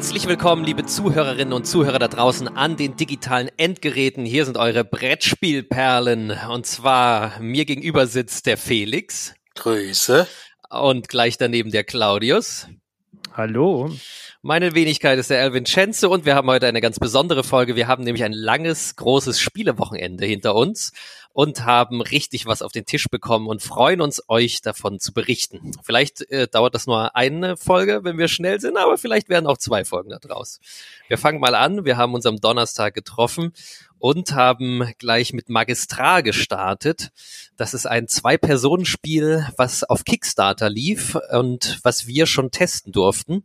Herzlich willkommen, liebe Zuhörerinnen und Zuhörer da draußen an den digitalen Endgeräten. Hier sind eure Brettspielperlen. Und zwar mir gegenüber sitzt der Felix. Grüße. Und gleich daneben der Claudius. Hallo. Meine Wenigkeit ist der Elvin Schenze und wir haben heute eine ganz besondere Folge. Wir haben nämlich ein langes, großes Spielewochenende hinter uns und haben richtig was auf den Tisch bekommen und freuen uns, euch davon zu berichten. Vielleicht äh, dauert das nur eine Folge, wenn wir schnell sind, aber vielleicht werden auch zwei Folgen daraus. Wir fangen mal an. Wir haben uns am Donnerstag getroffen und haben gleich mit Magistral gestartet. Das ist ein Zwei-Personen-Spiel, was auf Kickstarter lief und was wir schon testen durften,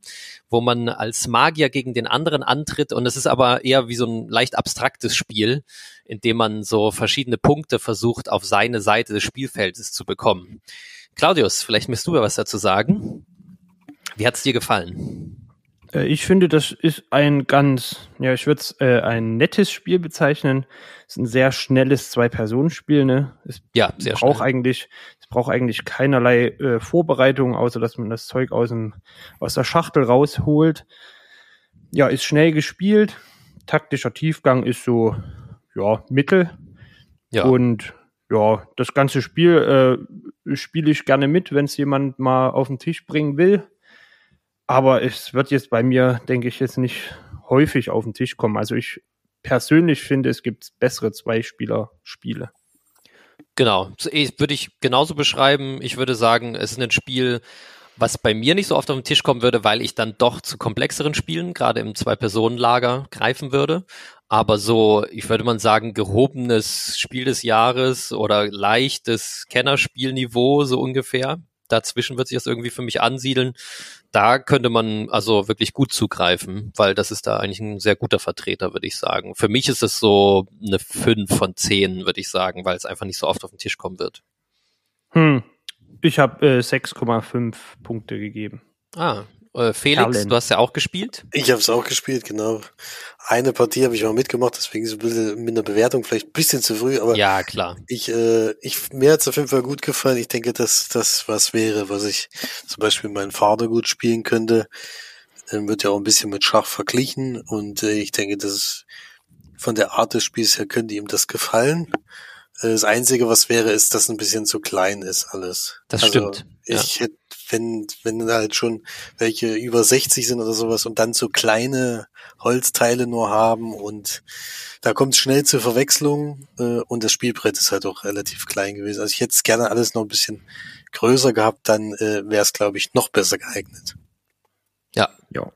wo man als Magier gegen den anderen antritt und es ist aber eher wie so ein leicht abstraktes Spiel, in dem man so verschiedene Punkte versucht, auf seine Seite des Spielfeldes zu bekommen. Claudius, vielleicht müsst du ja was dazu sagen. Wie hat's dir gefallen? Äh, ich finde, das ist ein ganz, ja, ich würde es äh, ein nettes Spiel bezeichnen. Es ist ein sehr schnelles Zwei-Personen-Spiel, ne? Es ja, sehr braucht schnell. eigentlich, es braucht eigentlich keinerlei äh, Vorbereitung, außer dass man das Zeug aus, dem, aus der Schachtel rausholt. Ja, ist schnell gespielt. Taktischer Tiefgang ist so, ja, mittel. Ja. Und ja, das ganze Spiel äh, spiele ich gerne mit, wenn es jemand mal auf den Tisch bringen will. Aber es wird jetzt bei mir, denke ich, jetzt nicht häufig auf den Tisch kommen. Also ich persönlich finde, es gibt bessere Zwei-Spieler-Spiele. Genau, würde ich genauso beschreiben. Ich würde sagen, es ist ein Spiel, was bei mir nicht so oft auf den Tisch kommen würde, weil ich dann doch zu komplexeren Spielen, gerade im Zwei-Personen-Lager, greifen würde. Aber so, ich würde mal sagen, gehobenes Spiel des Jahres oder leichtes Kennerspielniveau, so ungefähr, dazwischen wird sich das irgendwie für mich ansiedeln. Da könnte man also wirklich gut zugreifen, weil das ist da eigentlich ein sehr guter Vertreter, würde ich sagen. Für mich ist es so eine 5 von 10, würde ich sagen, weil es einfach nicht so oft auf den Tisch kommen wird. Hm. Ich habe äh, 6,5 Punkte gegeben. Ah, äh, Felix, Talent. du hast ja auch gespielt. Ich habe es auch gespielt, genau. Eine Partie habe ich mal mitgemacht, deswegen so ein bisschen mit einer Bewertung vielleicht ein bisschen zu früh, aber ja klar. Ich, äh, ich mir hat's auf jeden Fall gut gefallen. Ich denke, dass das was wäre, was ich zum Beispiel meinen Vater gut spielen könnte. Dann wird ja auch ein bisschen mit Schach verglichen und äh, ich denke, dass von der Art des Spiels her könnte ihm das gefallen. Äh, das Einzige, was wäre, ist, dass ein bisschen zu klein ist alles. Das also, stimmt. Ich ja. hätte, wenn, wenn halt schon welche über 60 sind oder sowas und dann so kleine Holzteile nur haben und da kommt es schnell zur Verwechslung äh, und das Spielbrett ist halt auch relativ klein gewesen. Also ich hätte es gerne alles noch ein bisschen größer gehabt, dann äh, wäre es, glaube ich, noch besser geeignet. Ja. Ja.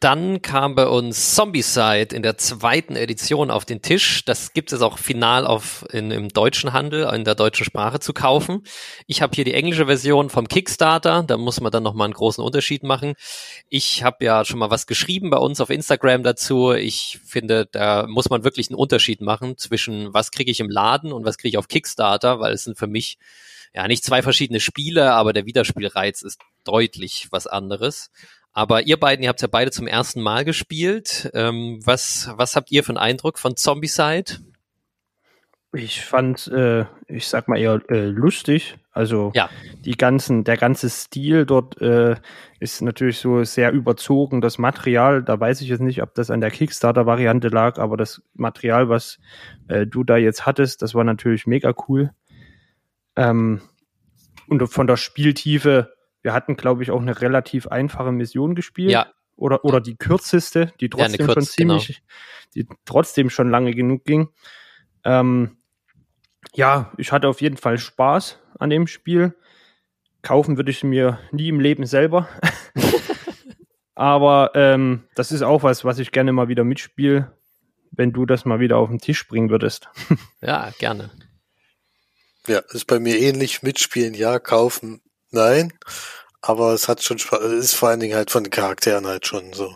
Dann kam bei uns Zombicide in der zweiten Edition auf den Tisch. Das gibt es auch final auf, in, im deutschen Handel, in der deutschen Sprache zu kaufen. Ich habe hier die englische Version vom Kickstarter. Da muss man dann nochmal einen großen Unterschied machen. Ich habe ja schon mal was geschrieben bei uns auf Instagram dazu. Ich finde, da muss man wirklich einen Unterschied machen zwischen was kriege ich im Laden und was kriege ich auf Kickstarter, weil es sind für mich ja nicht zwei verschiedene Spiele, aber der Wiederspielreiz ist deutlich was anderes. Aber ihr beiden, ihr habt ja beide zum ersten Mal gespielt. Ähm, was, was habt ihr für einen Eindruck von Zombicide? Ich fand, äh, ich sag mal eher äh, lustig. Also ja. die ganzen, der ganze Stil dort äh, ist natürlich so sehr überzogen. Das Material, da weiß ich jetzt nicht, ob das an der Kickstarter-Variante lag, aber das Material, was äh, du da jetzt hattest, das war natürlich mega cool. Ähm, und von der Spieltiefe wir hatten, glaube ich, auch eine relativ einfache Mission gespielt. Ja. Oder, oder die kürzeste, die trotzdem ja, Kürz, schon ziemlich, genau. die trotzdem schon lange genug ging. Ähm, ja, ich hatte auf jeden Fall Spaß an dem Spiel. Kaufen würde ich mir nie im Leben selber. Aber ähm, das ist auch was, was ich gerne mal wieder mitspiele, wenn du das mal wieder auf den Tisch bringen würdest. ja, gerne. Ja, ist bei mir ähnlich. Mitspielen ja, kaufen Nein, aber es hat schon Spaß, ist vor allen Dingen halt von den Charakteren halt schon so,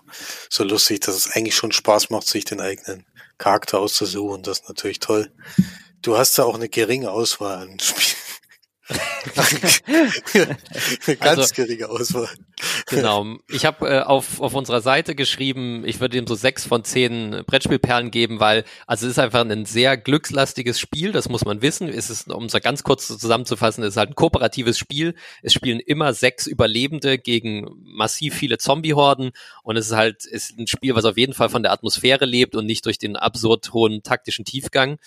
so lustig, dass es eigentlich schon Spaß macht, sich den eigenen Charakter auszusuchen. Das ist natürlich toll. Du hast da auch eine geringe Auswahl an Spielen. Ganz also, geringe Auswahl. Genau. Ich habe äh, auf, auf unserer Seite geschrieben, ich würde ihm so sechs von zehn Brettspielperlen geben, weil also es ist einfach ein sehr glückslastiges Spiel, das muss man wissen. Es ist, um es ganz kurz zusammenzufassen, es ist halt ein kooperatives Spiel. Es spielen immer sechs Überlebende gegen massiv viele Zombie-Horden und es ist halt ist ein Spiel, was auf jeden Fall von der Atmosphäre lebt und nicht durch den absurd hohen taktischen Tiefgang.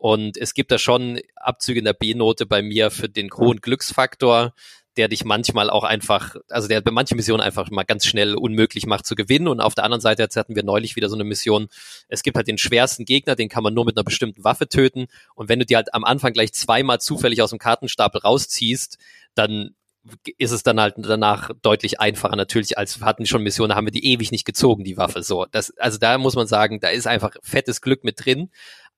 Und es gibt da schon Abzüge in der B-Note bei mir für den hohen Glücksfaktor der dich manchmal auch einfach, also der bei manchen Missionen einfach mal ganz schnell unmöglich macht zu gewinnen. Und auf der anderen Seite, jetzt hatten wir neulich wieder so eine Mission, es gibt halt den schwersten Gegner, den kann man nur mit einer bestimmten Waffe töten. Und wenn du dir halt am Anfang gleich zweimal zufällig aus dem Kartenstapel rausziehst, dann ist es dann halt danach deutlich einfacher natürlich, als hatten schon Missionen, haben wir die ewig nicht gezogen, die Waffe. So, das, also da muss man sagen, da ist einfach fettes Glück mit drin.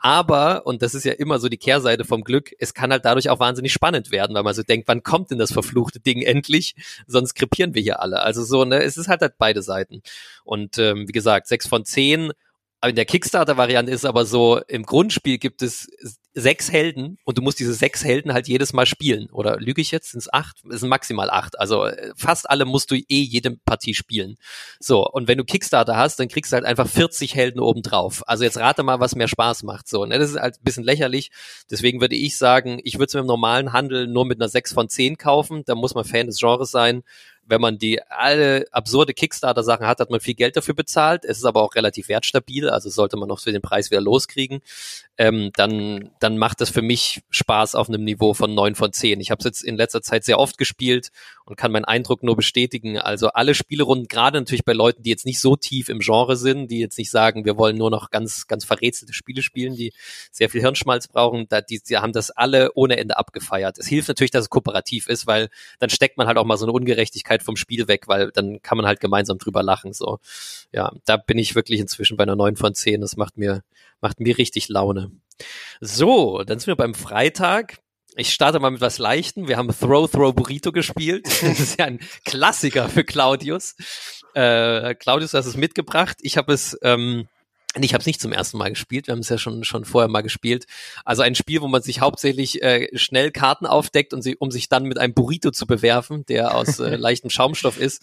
Aber, und das ist ja immer so die Kehrseite vom Glück, es kann halt dadurch auch wahnsinnig spannend werden, weil man so denkt, wann kommt denn das verfluchte Ding endlich? Sonst krepieren wir hier alle. Also so, ne, es ist halt, halt beide Seiten. Und ähm, wie gesagt, sechs von zehn in der Kickstarter-Variante ist aber so, im Grundspiel gibt es sechs Helden und du musst diese sechs Helden halt jedes Mal spielen. Oder lüge ich jetzt? Sind es acht? Es sind maximal acht. Also äh, fast alle musst du eh jede Partie spielen. So, und wenn du Kickstarter hast, dann kriegst du halt einfach 40 Helden obendrauf. Also jetzt rate mal, was mehr Spaß macht. So, ne? Das ist halt ein bisschen lächerlich. Deswegen würde ich sagen, ich würde es mit dem normalen Handel nur mit einer 6 von 10 kaufen. Da muss man Fan des Genres sein wenn man die alle absurde Kickstarter-Sachen hat, hat man viel Geld dafür bezahlt. Es ist aber auch relativ wertstabil, also sollte man noch für den Preis wieder loskriegen. Ähm, dann, dann macht das für mich Spaß auf einem Niveau von neun von zehn. Ich habe es jetzt in letzter Zeit sehr oft gespielt und kann meinen Eindruck nur bestätigen. Also alle Spielerunden, gerade natürlich bei Leuten, die jetzt nicht so tief im Genre sind, die jetzt nicht sagen, wir wollen nur noch ganz, ganz verrätselte Spiele spielen, die sehr viel Hirnschmalz brauchen, da, die, die haben das alle ohne Ende abgefeiert. Es hilft natürlich, dass es kooperativ ist, weil dann steckt man halt auch mal so eine Ungerechtigkeit vom Spiel weg, weil dann kann man halt gemeinsam drüber lachen. So, ja, da bin ich wirklich inzwischen bei einer 9 von 10. Das macht mir, macht mir richtig Laune. So, dann sind wir beim Freitag. Ich starte mal mit was Leichten. Wir haben Throw Throw Burrito gespielt. Das ist ja ein Klassiker für Claudius. Äh, Claudius, du hast es mitgebracht. Ich habe es ähm, ich habe es nicht zum ersten Mal gespielt, wir haben es ja schon schon vorher mal gespielt. Also ein Spiel, wo man sich hauptsächlich äh, schnell Karten aufdeckt und sie, um sich dann mit einem Burrito zu bewerfen, der aus äh, leichtem Schaumstoff ist.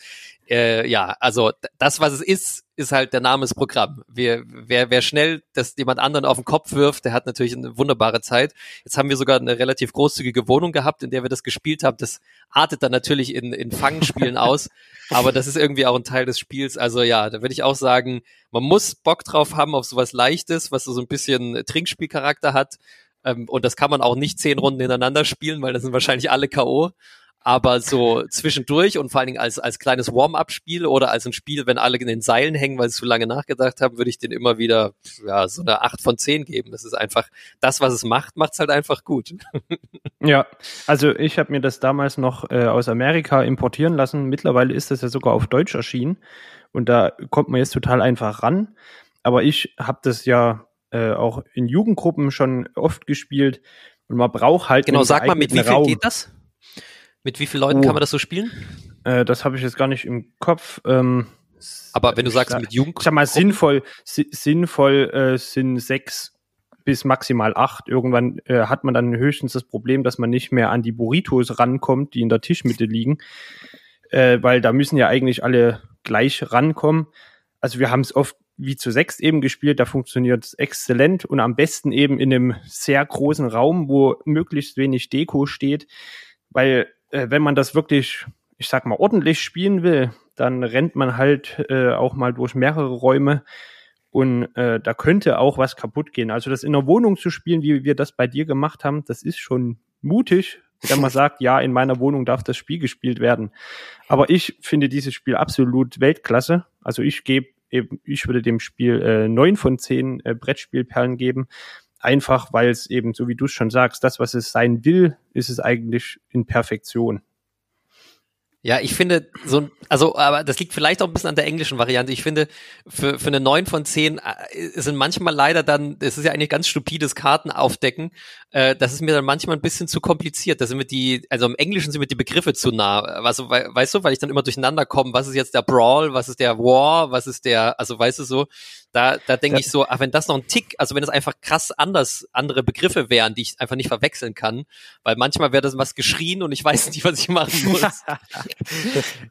Äh, ja, also das, was es ist, ist halt der Name des Programm. Wer, wer, wer schnell das jemand anderen auf den Kopf wirft, der hat natürlich eine wunderbare Zeit. Jetzt haben wir sogar eine relativ großzügige Wohnung gehabt, in der wir das gespielt haben. Das artet dann natürlich in, in Fangspielen aus, aber das ist irgendwie auch ein Teil des Spiels. Also ja, da würde ich auch sagen, man muss Bock drauf haben auf sowas Leichtes, was so ein bisschen Trinkspielcharakter hat. Ähm, und das kann man auch nicht zehn Runden hintereinander spielen, weil das sind wahrscheinlich alle K.O aber so zwischendurch und vor allen Dingen als, als kleines Warm-up-Spiel oder als ein Spiel, wenn alle in den Seilen hängen, weil sie zu lange nachgedacht haben, würde ich den immer wieder ja, so eine 8 von 10 geben. Das ist einfach, das, was es macht, macht es halt einfach gut. ja, also ich habe mir das damals noch äh, aus Amerika importieren lassen. Mittlerweile ist das ja sogar auf Deutsch erschienen und da kommt man jetzt total einfach ran. Aber ich habe das ja äh, auch in Jugendgruppen schon oft gespielt und man braucht halt. Genau, sag mal, mit wie viel Raum. geht das? Mit wie vielen Leuten oh. kann man das so spielen? Äh, das habe ich jetzt gar nicht im Kopf. Ähm, Aber wenn du sagst sag, mit Jugend. Ich sag mal, sinnvoll, sinnvoll äh, sind sechs bis maximal acht. Irgendwann äh, hat man dann höchstens das Problem, dass man nicht mehr an die Burritos rankommt, die in der Tischmitte liegen. Äh, weil da müssen ja eigentlich alle gleich rankommen. Also wir haben es oft wie zu sechs eben gespielt, da funktioniert es exzellent und am besten eben in einem sehr großen Raum, wo möglichst wenig Deko steht, weil äh, wenn man das wirklich, ich sag mal, ordentlich spielen will, dann rennt man halt äh, auch mal durch mehrere Räume und äh, da könnte auch was kaputt gehen. Also das in der Wohnung zu spielen, wie wir das bei dir gemacht haben, das ist schon mutig, wenn man sagt, ja, in meiner Wohnung darf das Spiel gespielt werden. Aber ich finde dieses Spiel absolut Weltklasse. Also ich gebe eben, ich würde dem Spiel äh, neun von zehn äh, Brettspielperlen geben. Einfach weil es eben, so wie du es schon sagst, das, was es sein will, ist es eigentlich in Perfektion. Ja, ich finde so, also, aber das liegt vielleicht auch ein bisschen an der englischen Variante. Ich finde, für, für eine 9 von 10 äh, sind manchmal leider dann, es ist ja eigentlich ganz stupides Kartenaufdecken, äh, das ist mir dann manchmal ein bisschen zu kompliziert. Da sind mir die, also im Englischen sind mir die Begriffe zu nah. Also, weißt du, weil ich dann immer durcheinander komme, was ist jetzt der Brawl, was ist der War, was ist der, also weißt du so, Da, da denke ich so, ach, wenn das noch ein Tick, also wenn es einfach krass anders, andere Begriffe wären, die ich einfach nicht verwechseln kann, weil manchmal wäre das was geschrien und ich weiß nicht, was ich machen muss.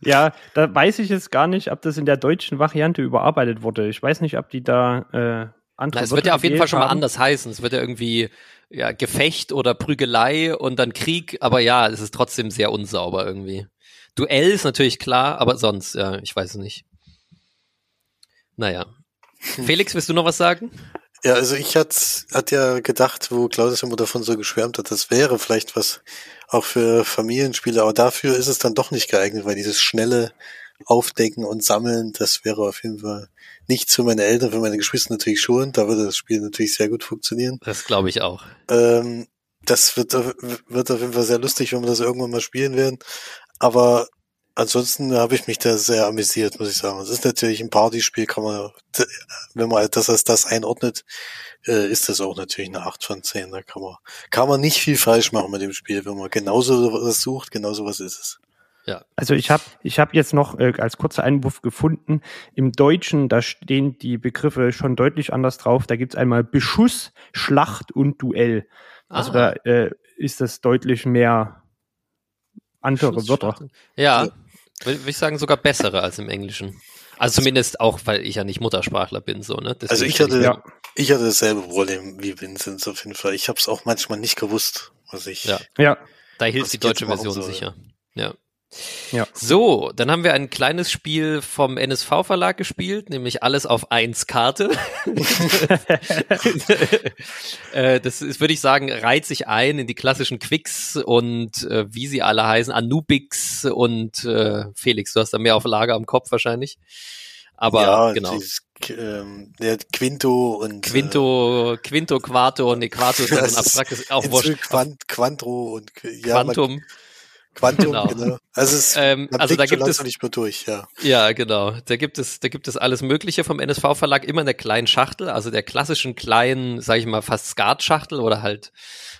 ja, da weiß ich jetzt gar nicht, ob das in der deutschen Variante überarbeitet wurde. Ich weiß nicht, ob die da äh, andere. Na, es wird ja auf jeden Fall schon mal anders heißen. Es wird ja irgendwie ja Gefecht oder Prügelei und dann Krieg, aber ja, es ist trotzdem sehr unsauber irgendwie. Duell ist natürlich klar, aber sonst, ja, ich weiß es nicht. Naja. Felix, willst du noch was sagen? Ja, also ich hatte hat ja gedacht, wo Claudius immer davon so geschwärmt hat, das wäre vielleicht was auch für Familienspiele, aber dafür ist es dann doch nicht geeignet, weil dieses schnelle Aufdecken und Sammeln, das wäre auf jeden Fall nicht für meine Eltern, für meine Geschwister natürlich schon. Da würde das Spiel natürlich sehr gut funktionieren. Das glaube ich auch. Ähm, das wird, wird auf jeden Fall sehr lustig, wenn wir das irgendwann mal spielen werden. Aber ansonsten habe ich mich da sehr amüsiert, muss ich sagen. Es ist natürlich ein Partyspiel, kann man, wenn man das als das einordnet, äh, ist das auch natürlich eine 8 von 10. Da kann man, kann man nicht viel falsch machen mit dem Spiel. Wenn man genauso was sucht, genauso was ist es. Ja. Also ich habe ich hab jetzt noch äh, als kurzer Einwurf gefunden, im Deutschen, da stehen die Begriffe schon deutlich anders drauf. Da gibt's einmal Beschuss, Schlacht und Duell. Also ah. da äh, ist das deutlich mehr andere Wörter. Ja. Würde ich sagen, sogar bessere als im Englischen. Also zumindest auch, weil ich ja nicht Muttersprachler bin, so, ne? Deswegen also ich hatte, ja. ich hatte dasselbe Problem wie Vincent auf jeden Fall. Ich habe es auch manchmal nicht gewusst, was ich. Ja. ja. Da hilft die deutsche Version sicher. Ja. Ja. So, dann haben wir ein kleines Spiel vom NSV Verlag gespielt, nämlich alles auf eins Karte. Äh, das ist, würde ich sagen, reiht sich ein in die klassischen Quicks und äh, wie sie alle heißen, Anubix und äh, Felix, du hast da mehr auf Lager am Kopf wahrscheinlich. Aber ja, genau. Dieses, ähm, der Quinto und Quinto, äh, Quinto, Quarto, nee, Quarto ist ja so ein abstraktes, auch. Quant, Quantro und ja, Quantum. Man, Quantum, genau. genau. Also, es, ähm, also da gibt es nicht mehr durch, ja. Ja, genau. Da gibt es, da gibt es alles Mögliche vom NSV Verlag immer in der kleinen Schachtel, also der klassischen kleinen, sage ich mal, fast Skat-Schachtel oder halt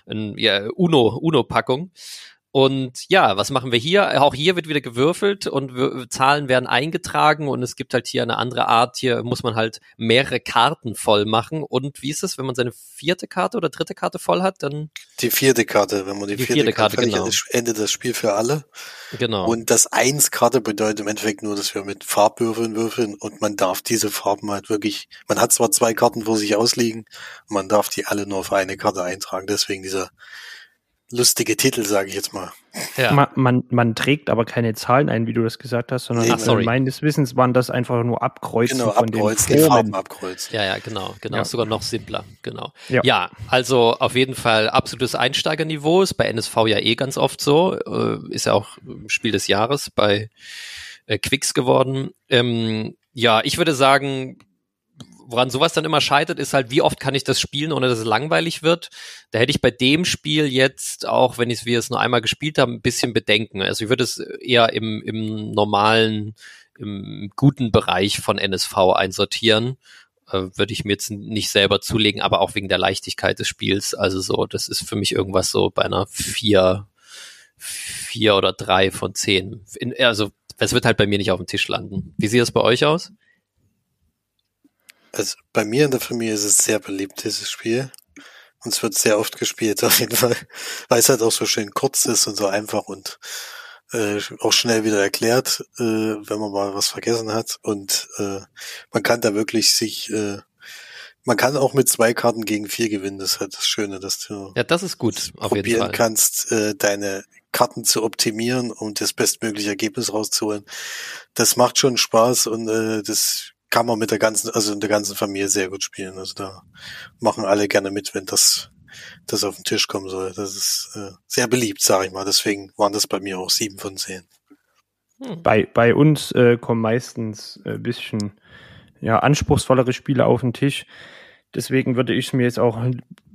ein, ja, Uno, Uno-Packung. Und ja, was machen wir hier? Auch hier wird wieder gewürfelt und Zahlen werden eingetragen und es gibt halt hier eine andere Art. Hier muss man halt mehrere Karten voll machen. Und wie ist es, wenn man seine vierte Karte oder dritte Karte voll hat, dann? Die vierte Karte, wenn man die, die vierte, vierte, Karte, Karte genau. endet das Spiel für alle. Genau. Und das Eins-Karte bedeutet im Endeffekt nur, dass wir mit Farbwürfeln würfeln und man darf diese Farben halt wirklich, man hat zwar zwei Karten vor sich ausliegen, man darf die alle nur auf eine Karte eintragen. Deswegen dieser lustige Titel, sage ich jetzt mal. Ja. Man, man, man, trägt aber keine Zahlen ein, wie du das gesagt hast, sondern nee, meines Wissens waren das einfach nur Abkreuzen genau, von abkreuzen, den Farben abkreuzen. Ja, ja, genau, genau, ja. sogar noch simpler, genau. Ja. ja. also auf jeden Fall absolutes Einsteigerniveau, ist bei NSV ja eh ganz oft so, äh, ist ja auch Spiel des Jahres bei äh, Quicks geworden. Ähm, ja, ich würde sagen, woran sowas dann immer scheitert, ist halt, wie oft kann ich das spielen, ohne dass es langweilig wird. Da hätte ich bei dem Spiel jetzt, auch wenn ich es nur einmal gespielt habe, ein bisschen Bedenken. Also ich würde es eher im, im normalen, im guten Bereich von NSV einsortieren. Äh, würde ich mir jetzt nicht selber zulegen, aber auch wegen der Leichtigkeit des Spiels. Also so, das ist für mich irgendwas so bei einer vier, vier oder drei von zehn. In, also es wird halt bei mir nicht auf dem Tisch landen. Wie sieht das bei euch aus? Also bei mir in der Familie ist es sehr beliebt, dieses Spiel. Und es wird sehr oft gespielt, auf jeden Fall. Weil es halt auch so schön kurz ist und so einfach und äh, auch schnell wieder erklärt, äh, wenn man mal was vergessen hat. Und äh, man kann da wirklich sich, äh, man kann auch mit zwei Karten gegen vier gewinnen. Das ist halt das Schöne, dass du ja, das ist gut, auf probieren jeden Fall. kannst, äh, deine Karten zu optimieren, um das bestmögliche Ergebnis rauszuholen. Das macht schon Spaß und äh, das kann man mit der ganzen, also in der ganzen Familie sehr gut spielen. Also da machen alle gerne mit, wenn das, das auf den Tisch kommen soll. Das ist äh, sehr beliebt, sage ich mal. Deswegen waren das bei mir auch sieben von zehn. Hm. Bei, bei uns äh, kommen meistens ein äh, bisschen ja, anspruchsvollere Spiele auf den Tisch. Deswegen würde ich es mir jetzt auch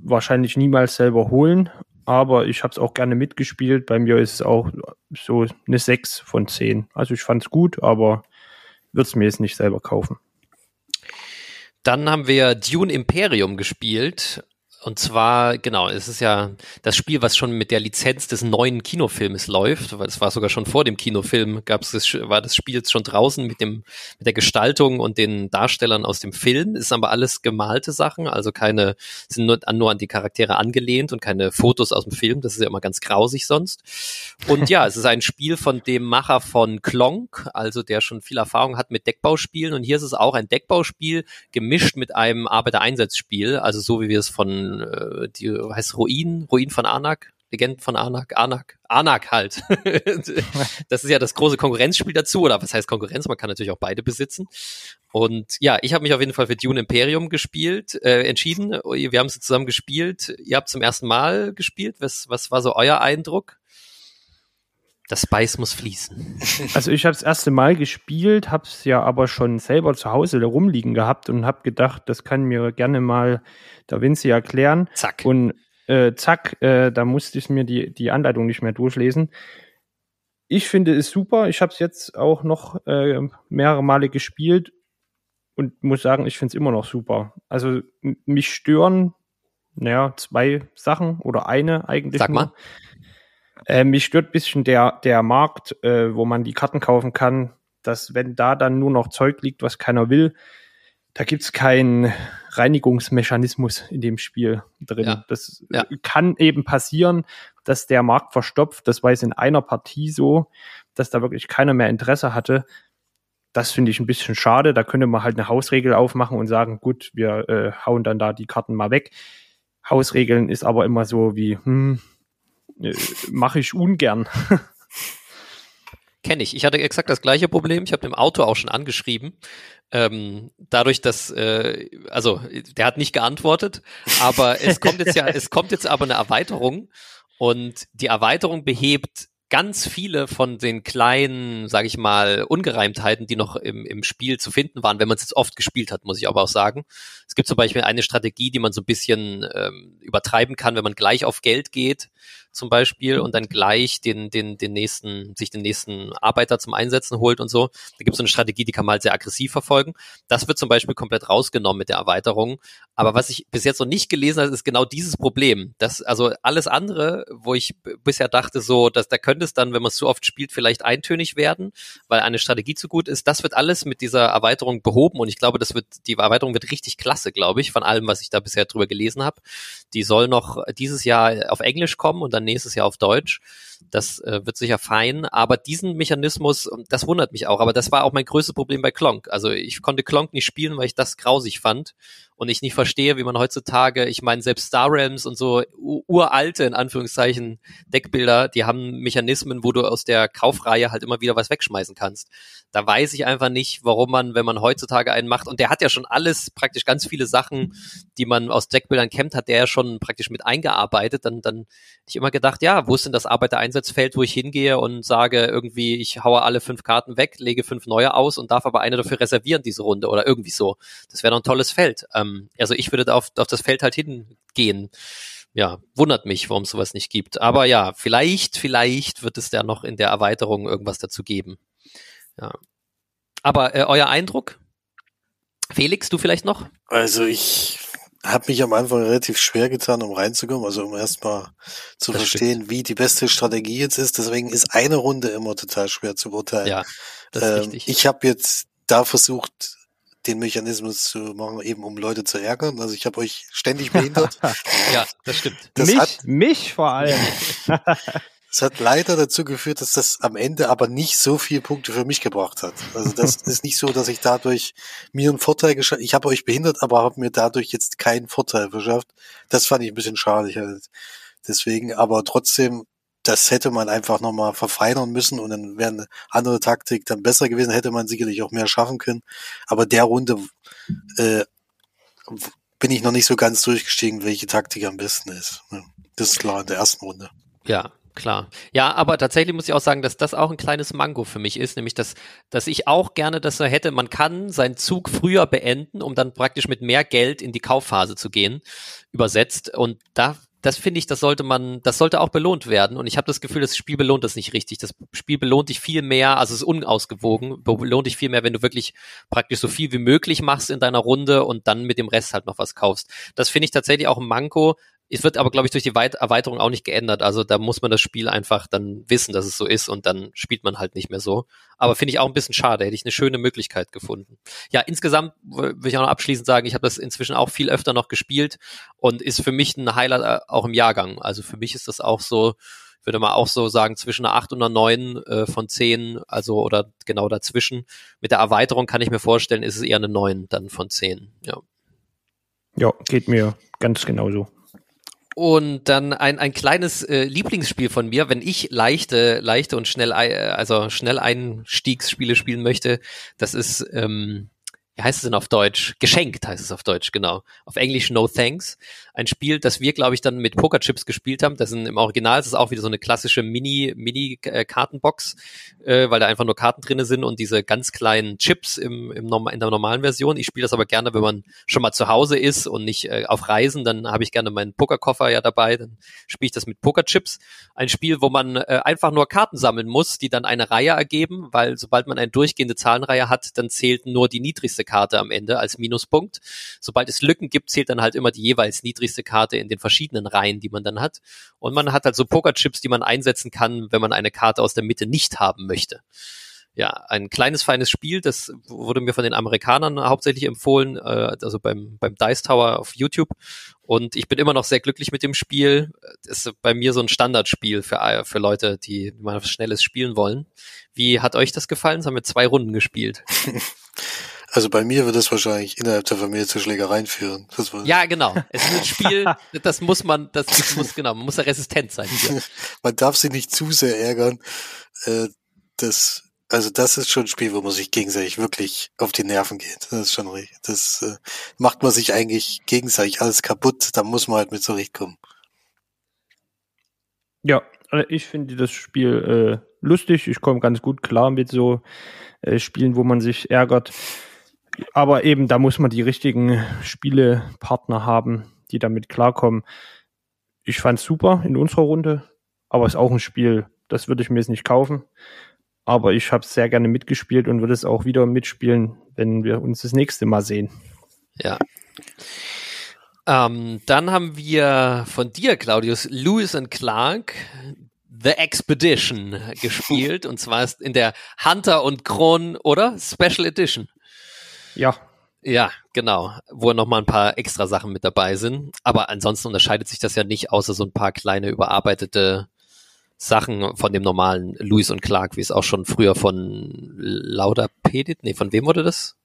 wahrscheinlich niemals selber holen. Aber ich habe es auch gerne mitgespielt. Bei mir ist es auch so eine 6 von 10. Also ich fand es gut, aber würde es mir jetzt nicht selber kaufen. Dann haben wir Dune Imperium gespielt Und zwar, genau, es ist ja das Spiel, was schon mit der Lizenz des neuen Kinofilmes läuft, weil es war sogar schon vor dem Kinofilm, gab's das, war das Spiel jetzt schon draußen mit dem, mit der Gestaltung und den Darstellern aus dem Film. Ist aber alles gemalte Sachen, also keine, sind nur, nur an die Charaktere angelehnt und keine Fotos aus dem Film. Das ist ja immer ganz grausig sonst. Und ja, es ist ein Spiel von dem Macher von Klonk, also der schon viel Erfahrung hat mit Deckbauspielen. Und hier ist es auch ein Deckbauspiel gemischt mit einem Arbeitereinsatzspiel, also so wie wir es von äh, die heißt Ruin, Ruin von Anak, Legenden von Anak, Anak, Anak halt. das ist ja das große Konkurrenzspiel dazu, oder was heißt Konkurrenz? Man kann natürlich auch beide besitzen. Und ja, ich habe mich auf jeden Fall für Dune Imperium gespielt, äh, entschieden. Wir haben es zusammen gespielt. Ihr habt zum ersten Mal gespielt. Was, was war so euer Eindruck? Das Spice muss fließen. Also ich habe das erste Mal gespielt, habe es ja aber schon selber zu Hause da rumliegen gehabt und habe gedacht, das kann mir gerne mal der Vinci erklären. Zack. Und äh, zack, äh, da musste ich mir die, die Anleitung nicht mehr durchlesen. Ich finde es super. Ich habe es jetzt auch noch äh, mehrere Male gespielt und muss sagen, ich finde es immer noch super. Also mich stören, naja, zwei Sachen oder eine eigentlich. Sag mal. Nur. Äh, mich stört bisschen der, der Markt, äh, wo man die Karten kaufen kann, dass wenn da dann nur noch Zeug liegt, was keiner will, da gibt's keinen Reinigungsmechanismus in dem Spiel drin. Ja. Das ja. kann eben passieren, dass der Markt verstopft. Das war jetzt in einer Partie so, dass da wirklich keiner mehr Interesse hatte. Das finde ich ein bisschen schade. Da könnte man halt eine Hausregel aufmachen und sagen, gut, wir äh, hauen dann da die Karten mal weg. Hausregeln ist aber immer so wie, hm, mache ich ungern. Kenne ich. Ich hatte exakt das gleiche Problem. Ich habe dem Auto auch schon angeschrieben. Ähm, dadurch, dass, äh, also der hat nicht geantwortet, aber es kommt jetzt ja, es kommt jetzt aber eine Erweiterung und die Erweiterung behebt ganz viele von den kleinen, sage ich mal, Ungereimtheiten, die noch im, im Spiel zu finden waren, wenn man es jetzt oft gespielt hat, muss ich aber auch sagen. Es gibt zum Beispiel eine Strategie, die man so ein bisschen ähm, übertreiben kann, wenn man gleich auf Geld geht zum Beispiel und dann gleich den, den, den nächsten, sich den nächsten Arbeiter zum Einsetzen holt und so. Da gibt es so eine Strategie, die kann man halt sehr aggressiv verfolgen. Das wird zum Beispiel komplett rausgenommen mit der Erweiterung. Aber was ich bis jetzt noch nicht gelesen habe, ist genau dieses Problem. Das, also alles andere, wo ich bisher dachte, so, dass da könnte es dann, wenn man es zu oft spielt, vielleicht eintönig werden, weil eine Strategie zu gut ist. Das wird alles mit dieser Erweiterung behoben und ich glaube, das wird, die Erweiterung wird richtig klasse, glaube ich, von allem, was ich da bisher drüber gelesen habe. Die soll noch dieses Jahr auf Englisch kommen und dann nächstes Jahr auf Deutsch. Das äh, wird sicher fein, aber diesen Mechanismus, das wundert mich auch, aber das war auch mein größtes Problem bei Klonk. Also ich konnte Klonk nicht spielen, weil ich das grausig fand und ich nicht verstehe, wie man heutzutage, ich meine, selbst Star Realms und so uralte, in Anführungszeichen, Deckbilder, die haben Mechanismen, wo du aus der Kaufreihe halt immer wieder was wegschmeißen kannst. Da weiß ich einfach nicht, warum man, wenn man heutzutage einen macht, und der hat ja schon alles, praktisch ganz viele Sachen, die man aus Deckbildern kennt, hat der ja schon praktisch mit eingearbeitet, dann, dann ich immer gedacht, ja, wo ist denn das Arbeitereinsatzfeld, wo ich hingehe und sage irgendwie, ich haue alle fünf Karten weg, lege fünf neue aus und darf aber eine dafür reservieren, diese Runde oder irgendwie so. Das wäre doch ein tolles Feld. Ähm, also ich würde auf, auf das Feld halt hingehen. Ja, wundert mich, warum es sowas nicht gibt. Aber ja, vielleicht, vielleicht wird es da noch in der Erweiterung irgendwas dazu geben. Ja. Aber äh, euer Eindruck? Felix, du vielleicht noch? Also ich habe mich am Anfang relativ schwer getan, um reinzukommen, also um erstmal zu das verstehen, stimmt. wie die beste Strategie jetzt ist. Deswegen ist eine Runde immer total schwer zu beurteilen. Ja, das ist ähm, richtig. Ich habe jetzt da versucht, den Mechanismus zu machen, eben um Leute zu ärgern. Also ich habe euch ständig behindert. ja, das stimmt. Das mich, hat, mich vor allem. Es hat leider dazu geführt, dass das am Ende aber nicht so viele Punkte für mich gebracht hat. Also das ist nicht so, dass ich dadurch mir einen Vorteil geschafft Ich habe euch behindert, aber habe mir dadurch jetzt keinen Vorteil verschafft. Das fand ich ein bisschen schade. Halt. Deswegen, aber trotzdem das hätte man einfach nochmal verfeinern müssen und dann wäre eine andere Taktik dann besser gewesen, hätte man sicherlich auch mehr schaffen können. Aber der Runde äh, bin ich noch nicht so ganz durchgestiegen, welche Taktik am besten ist. Das ist klar in der ersten Runde. Ja, klar. Ja, aber tatsächlich muss ich auch sagen, dass das auch ein kleines Mango für mich ist, nämlich dass, dass ich auch gerne das so hätte, man kann seinen Zug früher beenden, um dann praktisch mit mehr Geld in die Kaufphase zu gehen, übersetzt. Und da das finde ich, das sollte man, das sollte auch belohnt werden. Und ich habe das Gefühl, das Spiel belohnt das nicht richtig. Das Spiel belohnt dich viel mehr, also es ist unausgewogen, belohnt dich viel mehr, wenn du wirklich praktisch so viel wie möglich machst in deiner Runde und dann mit dem Rest halt noch was kaufst. Das finde ich tatsächlich auch ein Manko, es wird aber, glaube ich, durch die Weit Erweiterung auch nicht geändert. Also da muss man das Spiel einfach dann wissen, dass es so ist und dann spielt man halt nicht mehr so. Aber finde ich auch ein bisschen schade. Hätte ich eine schöne Möglichkeit gefunden. Ja, insgesamt will ich auch noch abschließend sagen, ich habe das inzwischen auch viel öfter noch gespielt und ist für mich ein Highlight äh, auch im Jahrgang. Also für mich ist das auch so, ich würde mal auch so sagen, zwischen einer 8 und einer 9 äh, von 10, also oder genau dazwischen. Mit der Erweiterung kann ich mir vorstellen, ist es eher eine 9 dann von 10. Ja. Ja, geht mir ganz genauso. Und dann ein, ein kleines äh, Lieblingsspiel von mir, wenn ich leichte, leichte und schnell, äh, also schnell Einstiegsspiele spielen möchte, das ist ähm, wie heißt es denn auf Deutsch? Geschenkt heißt es auf Deutsch, genau. Auf Englisch No Thanks. Ein Spiel, das wir, glaube ich, dann mit Pokerchips gespielt haben. Das sind im Original ist es auch wieder so eine klassische Mini, Mini-Kartenbox, äh, weil da einfach nur Karten drinne sind und diese ganz kleinen Chips im, im in der normalen Version. Ich spiele das aber gerne, wenn man schon mal zu Hause ist und nicht äh, auf Reisen, dann habe ich gerne meinen Pokerkoffer ja dabei. Dann spiele ich das mit Pokerchips. Ein Spiel, wo man äh, einfach nur Karten sammeln muss, die dann eine Reihe ergeben, weil sobald man eine durchgehende Zahlenreihe hat, dann zählt nur die niedrigste Karte am Ende als Minuspunkt. Sobald es Lücken gibt, zählt dann halt immer die jeweils niedrigste Karte in den verschiedenen Reihen, die man dann hat. Und man hat halt so Pokerchips, die man einsetzen kann, wenn man eine Karte aus der Mitte nicht haben möchte ja, ein kleines, feines Spiel, das wurde mir von den Amerikanern hauptsächlich empfohlen, äh, also beim, beim Dice Tower auf YouTube. Und ich bin immer noch sehr glücklich mit dem Spiel. Das ist bei mir so ein Standardspiel für, für Leute, die mal was Schnelles spielen wollen. Wie hat euch das gefallen? Das haben wir zwei Runden gespielt. Also bei mir wird das wahrscheinlich innerhalb der Familie zu Schlägereien führen. ja, genau. Es ist ein Spiel, das muss man, das muss, genau, man muss ja resistent sein. Hier. man darf sich nicht zu sehr ärgern. Äh, das, also das ist schon ein Spiel, wo man sich gegenseitig wirklich auf die Nerven geht. Das ist schon richtig. Das äh, macht man sich eigentlich gegenseitig alles kaputt. Da muss man halt mit zurechtkommen. Ja, äh, ich finde das Spiel äh, lustig. Ich komme ganz gut klar mit so äh, Spielen, wo man sich ärgert aber eben, da muss man die richtigen Spielepartner haben, die damit klarkommen. Ich fand's super in unserer Runde, aber ist auch ein Spiel, das würde ich mir jetzt nicht kaufen. Aber ich habe es sehr gerne mitgespielt und würde es auch wieder mitspielen, wenn wir uns das nächste Mal sehen. Ja. Ähm, dann haben wir von dir, Claudius, Lewis and Clark, The Expedition gespielt. und zwar ist in der Hunter und Kron, oder? Special Edition. Ja. Ja, genau, wo noch mal ein paar extra Sachen mit dabei sind. Aber ansonsten unterscheidet sich das ja nicht, außer so ein paar kleine überarbeitete Sachen von dem normalen Lewis und Clark, wie es auch schon früher von Lauda Pedit, nee, von wem wurde das?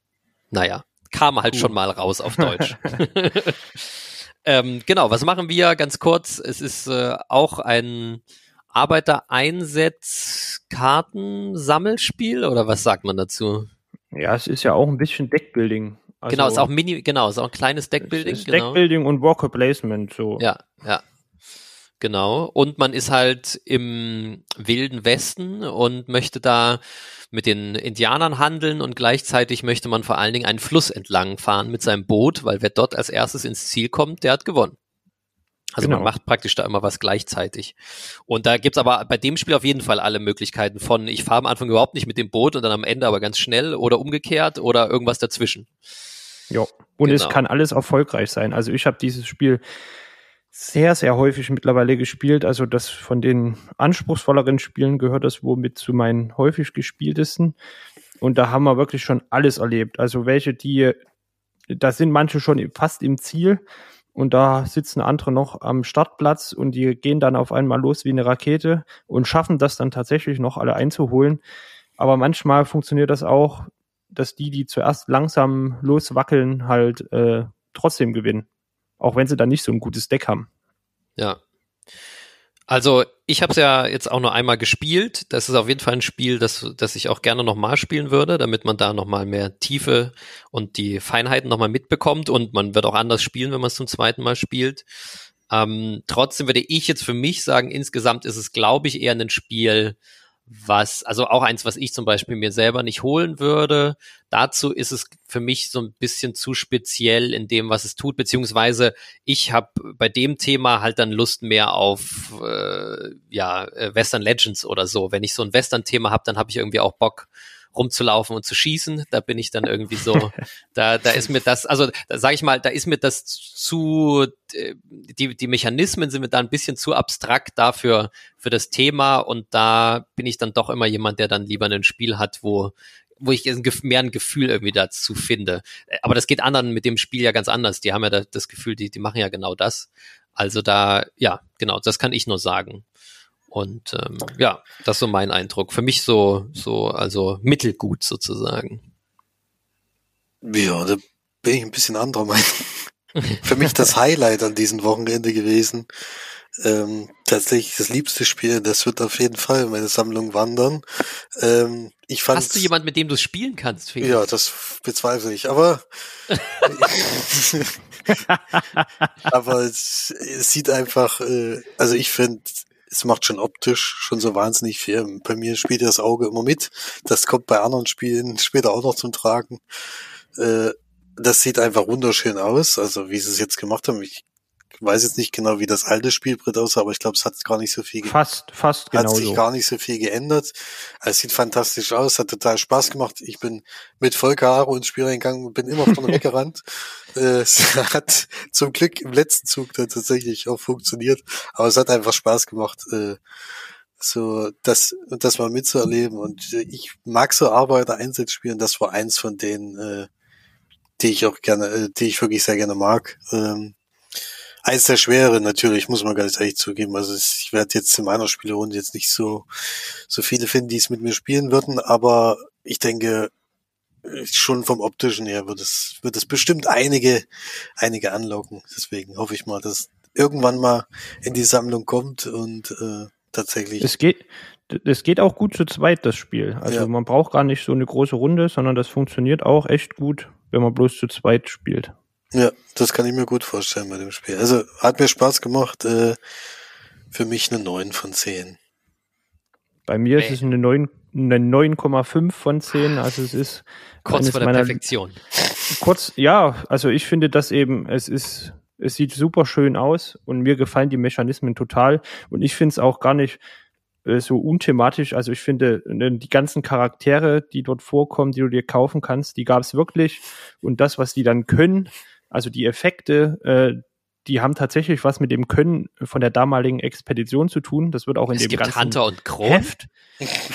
Naja, kam halt uh. schon mal raus auf Deutsch. ähm, genau, was machen wir? Ganz kurz, es ist äh, auch ein Arbeitereinsatz-Kartensammelspiel oder was sagt man dazu? Ja, es ist ja auch ein bisschen Deckbuilding. Also genau, es ist auch Mini, genau, es ist auch ein kleines Deckbuilding. Genau. Deckbuilding und Walker Placement, so. Ja, ja. Genau. Und man ist halt im wilden Westen und möchte da mit den Indianern handeln und gleichzeitig möchte man vor allen Dingen einen Fluss entlang fahren mit seinem Boot, weil wer dort als erstes ins Ziel kommt, der hat gewonnen. Also genau. man macht praktisch da immer was gleichzeitig. Und da gibt's aber bei dem Spiel auf jeden Fall alle Möglichkeiten von, ich fahre am Anfang überhaupt nicht mit dem Boot und dann am Ende aber ganz schnell oder umgekehrt oder irgendwas dazwischen. Ja, und genau. es kann alles erfolgreich sein. Also ich habe dieses Spiel sehr, sehr häufig mittlerweile gespielt. Also das von den anspruchsvolleren Spielen gehört das wohl mit zu meinen häufig gespieltesten. Und da haben wir wirklich schon alles erlebt. Also welche, die, da sind manche schon fast im Ziel und da sitzen andere noch am Startplatz und die gehen dann auf einmal los wie eine Rakete und schaffen das dann tatsächlich noch alle einzuholen. Aber manchmal funktioniert das auch, dass die, die zuerst langsam loswackeln, halt äh, trotzdem gewinnen. Auch wenn sie dann nicht so ein gutes Deck haben. Ja. Also ich habe es ja jetzt auch nur einmal gespielt. Das ist auf jeden Fall ein Spiel, das, das ich auch gerne nochmal spielen würde, damit man da nochmal mehr Tiefe und die Feinheiten nochmal mitbekommt und man wird auch anders spielen, wenn man es zum zweiten Mal spielt. Ähm, trotzdem würde ich jetzt für mich sagen, insgesamt ist es, glaube ich, eher ein Spiel, was, also auch eins, was ich zum Beispiel mir selber nicht holen würde. Dazu ist es für mich so ein bisschen zu speziell in dem, was es tut, beziehungsweise ich habe bei dem Thema halt dann Lust mehr auf äh, ja äh, Western Legends oder so. Wenn ich so ein Western-Thema habe, dann habe ich irgendwie auch Bock rumzulaufen und zu schießen. Da bin ich dann irgendwie so, da, da ist mir das, also da sage ich mal, da ist mir das zu, äh, die, die Mechanismen sind mir da ein bisschen zu abstrakt dafür, für das Thema und da bin ich dann doch immer jemand, der dann lieber ein Spiel hat, wo wo ich mehr ein Gefühl irgendwie dazu finde. Aber das geht anderen mit dem Spiel ja ganz anders. Die haben ja das Gefühl, die, die machen ja genau das. Also da, ja, genau, das kann ich nur sagen. Und ähm, ja, das ist so mein Eindruck. Für mich so, so, also mittelgut sozusagen. Ja, da bin ich ein bisschen anderer Meinung. Für mich das Highlight an diesem Wochenende gewesen. Ähm, tatsächlich das liebste Spiel, das wird auf jeden Fall in meine Sammlung wandern. Ähm, ich fand, Hast du jemand, mit dem du spielen kannst? Felix? Ja, das bezweifle ich. Aber, aber es, es, sieht einfach, äh, also ich finde, es macht schon optisch schon so wahnsinnig viel. Bei mir spielt das Auge immer mit. Das kommt bei anderen Spielen später auch noch zum Tragen. Äh, das sieht einfach wunderschön aus. Also wie sie es jetzt gemacht haben. Ich weiß jetzt nicht genau, wie das alte Spielbrett aussah, aber ich glaube, es hat gar nicht so viel fast fast genau hat sich so. gar nicht so viel geändert. Es sieht fantastisch aus, hat total Spaß gemacht. Ich bin mit Volker Haro ins Spiel reingegangen und bin immer vorne weggerannt. Äh, es hat zum Glück im letzten Zug dann tatsächlich auch funktioniert, aber es hat einfach Spaß gemacht. Äh, so das das mal mitzuerleben und äh, ich mag so Arbeiter Einsatzspielen, das war eins von denen die ich auch gerne die ich wirklich sehr gerne mag ähm, eins der schwere natürlich, muss man ganz ehrlich zugeben. Also ich werde jetzt in meiner Spielerunde jetzt nicht so, so viele finden, die es mit mir spielen würden, aber ich denke, schon vom optischen her wird es, wird es bestimmt einige, einige anlocken. Deswegen hoffe ich mal, dass irgendwann mal in die Sammlung kommt und äh, tatsächlich. Es geht, es geht auch gut zu zweit, das Spiel. Also ja. man braucht gar nicht so eine große Runde, sondern das funktioniert auch echt gut, wenn man bloß zu zweit spielt. Ja, das kann ich mir gut vorstellen bei dem Spiel. Also hat mir Spaß gemacht. Äh, für mich eine 9 von 10. Bei mir nee. ist es eine 9, eine 9,5 von 10. Also es ist kurz vor der meiner, Perfektion. Kurz, ja, also ich finde das eben, es ist, es sieht super schön aus und mir gefallen die Mechanismen total. Und ich finde es auch gar nicht äh, so unthematisch. Also ich finde, ne, die ganzen Charaktere, die dort vorkommen, die du dir kaufen kannst, die gab es wirklich. Und das, was die dann können, also die Effekte, äh, die haben tatsächlich was mit dem Können von der damaligen Expedition zu tun. Das wird auch in es dem gibt ganzen Hunter und Croft.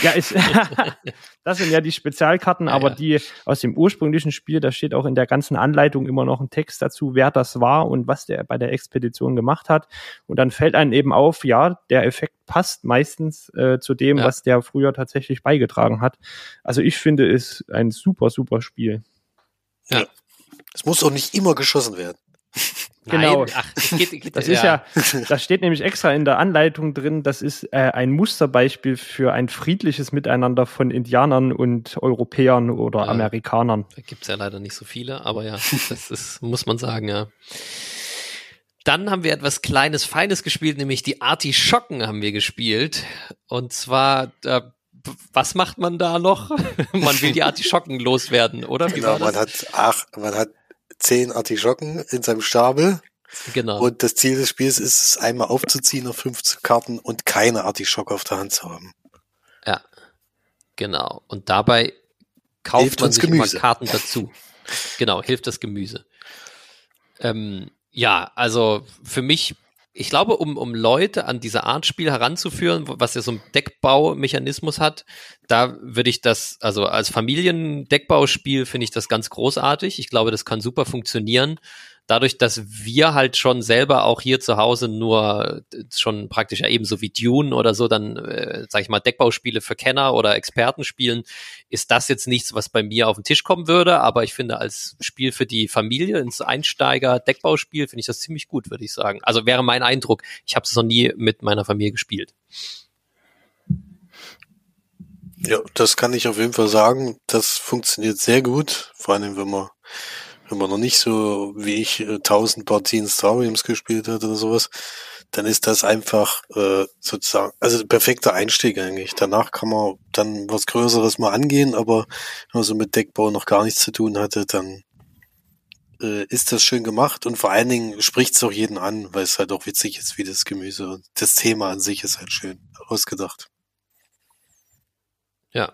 Ja, ist, das sind ja die Spezialkarten, ja, aber ja. die aus dem ursprünglichen Spiel, da steht auch in der ganzen Anleitung immer noch ein Text dazu, wer das war und was der bei der Expedition gemacht hat. Und dann fällt einem eben auf, ja, der Effekt passt meistens äh, zu dem, ja. was der früher tatsächlich beigetragen hat. Also ich finde es ein super, super Spiel. Ja. Es muss auch nicht immer geschossen werden. Genau. Ach, geht, geht, das ist ja. ja, das steht nämlich extra in der Anleitung drin. Das ist äh, ein Musterbeispiel für ein friedliches Miteinander von Indianern und Europäern oder ja, Amerikanern. Da gibt's ja leider nicht so viele, aber ja, das ist, muss man sagen, ja. Dann haben wir etwas Kleines, Feines gespielt, nämlich die Artischocken haben wir gespielt. Und zwar, äh, was macht man da noch? man will die Artischocken loswerden, oder? Wie genau, man hat, ach, man hat zehn Artischocken in seinem Stapel. Genau. Und das Ziel des Spiels ist es, einmal aufzuziehen auf 15 Karten und keine Artischocke auf der Hand zu haben. Ja, genau. Und dabei kauft hilft man sich Gemüse. immer Karten dazu. Genau, hilft das Gemüse. Ähm, ja, also für mich ich glaube, um, um Leute an diese Art Spiel heranzuführen, was ja so ein Deckbaumechanismus hat, da würde ich das, also als Familiendeckbauspiel finde ich das ganz großartig. Ich glaube, das kann super funktionieren dadurch, dass wir halt schon selber auch hier zu Hause nur äh, schon praktisch ja ebenso wie Dune oder so dann, äh, sag ich mal, Deckbauspiele für Kenner oder Experten spielen, ist das jetzt nichts, was bei mir auf den Tisch kommen würde. Aber ich finde, als Spiel für die Familie, ins Einsteiger-Deckbauspiel, finde ich das ziemlich gut, würde ich sagen. Also wäre mein Eindruck. Ich habe es noch nie mit meiner Familie gespielt. Ja, das kann ich auf jeden Fall sagen. Das funktioniert sehr gut, vor allem wenn man wenn man noch nicht so wie ich äh, tausend Partien Star Wars gespielt hat oder sowas, dann ist das einfach äh, sozusagen, also perfekter Einstieg eigentlich. Danach kann man dann was Größeres mal angehen, aber wenn man so mit Deckbau noch gar nichts zu tun hatte, dann äh, ist das schön gemacht und vor allen Dingen spricht es auch jeden an, weil es halt auch witzig ist wie das Gemüse und das Thema an sich ist halt schön ausgedacht. Ja.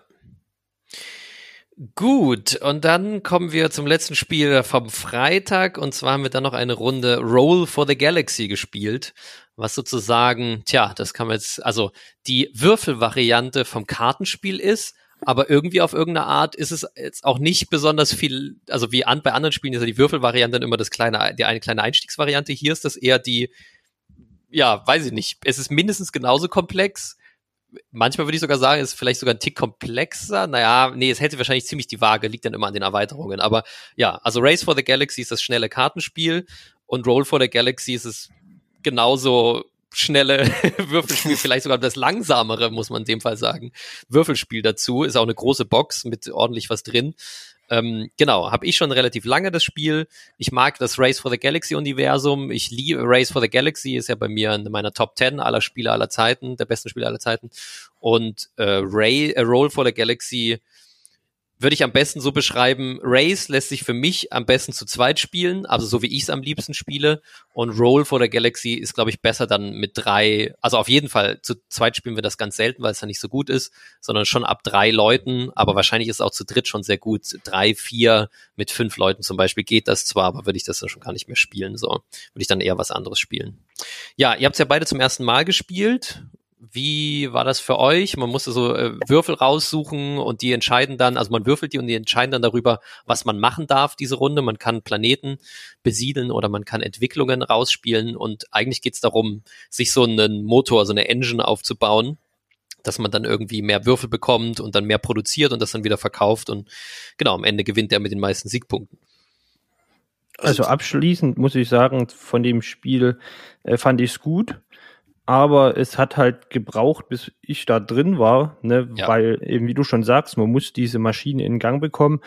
Gut, und dann kommen wir zum letzten Spiel vom Freitag und zwar haben wir dann noch eine Runde Roll for the Galaxy gespielt, was sozusagen, tja, das kann man jetzt, also die Würfelvariante vom Kartenspiel ist, aber irgendwie auf irgendeine Art ist es jetzt auch nicht besonders viel, also wie an, bei anderen Spielen ist ja die Würfelvariante dann immer das kleine, die eine kleine Einstiegsvariante. Hier ist das eher die, ja, weiß ich nicht. Es ist mindestens genauso komplex. Manchmal würde ich sogar sagen, es ist vielleicht sogar ein Tick komplexer. Naja, nee, es hätte wahrscheinlich ziemlich die Waage, liegt dann immer an den Erweiterungen. Aber ja, also Race for the Galaxy ist das schnelle Kartenspiel und Roll for the Galaxy ist es genauso schnelle Würfelspiel, vielleicht sogar das langsamere, muss man in dem Fall sagen. Würfelspiel dazu, ist auch eine große Box mit ordentlich was drin. Ähm, genau, habe ich schon relativ lange das Spiel. Ich mag das Race for the Galaxy Universum. Ich liebe Race for the Galaxy, ist ja bei mir in meiner Top 10 aller Spiele aller Zeiten, der besten Spiele aller Zeiten. Und äh, Ray, äh, Roll for the Galaxy würde ich am besten so beschreiben, Race lässt sich für mich am besten zu zweit spielen, also so wie ich es am liebsten spiele. Und Roll for the Galaxy ist, glaube ich, besser dann mit drei, also auf jeden Fall zu zweit spielen wir das ganz selten, weil es ja nicht so gut ist, sondern schon ab drei Leuten, aber wahrscheinlich ist auch zu dritt schon sehr gut. Drei, vier mit fünf Leuten zum Beispiel geht das zwar, aber würde ich das dann schon gar nicht mehr spielen. So, würde ich dann eher was anderes spielen. Ja, ihr habt es ja beide zum ersten Mal gespielt wie war das für euch? Man musste so äh, Würfel raussuchen und die entscheiden dann, also man würfelt die und die entscheiden dann darüber, was man machen darf, diese Runde. Man kann Planeten besiedeln oder man kann Entwicklungen rausspielen und eigentlich geht's darum, sich so einen Motor, so eine Engine aufzubauen, dass man dann irgendwie mehr Würfel bekommt und dann mehr produziert und das dann wieder verkauft und genau, am Ende gewinnt er mit den meisten Siegpunkten. Also abschließend muss ich sagen, von dem Spiel äh, fand ich es gut aber es hat halt gebraucht, bis ich da drin war, ne, ja. weil eben wie du schon sagst, man muss diese Maschine in Gang bekommen.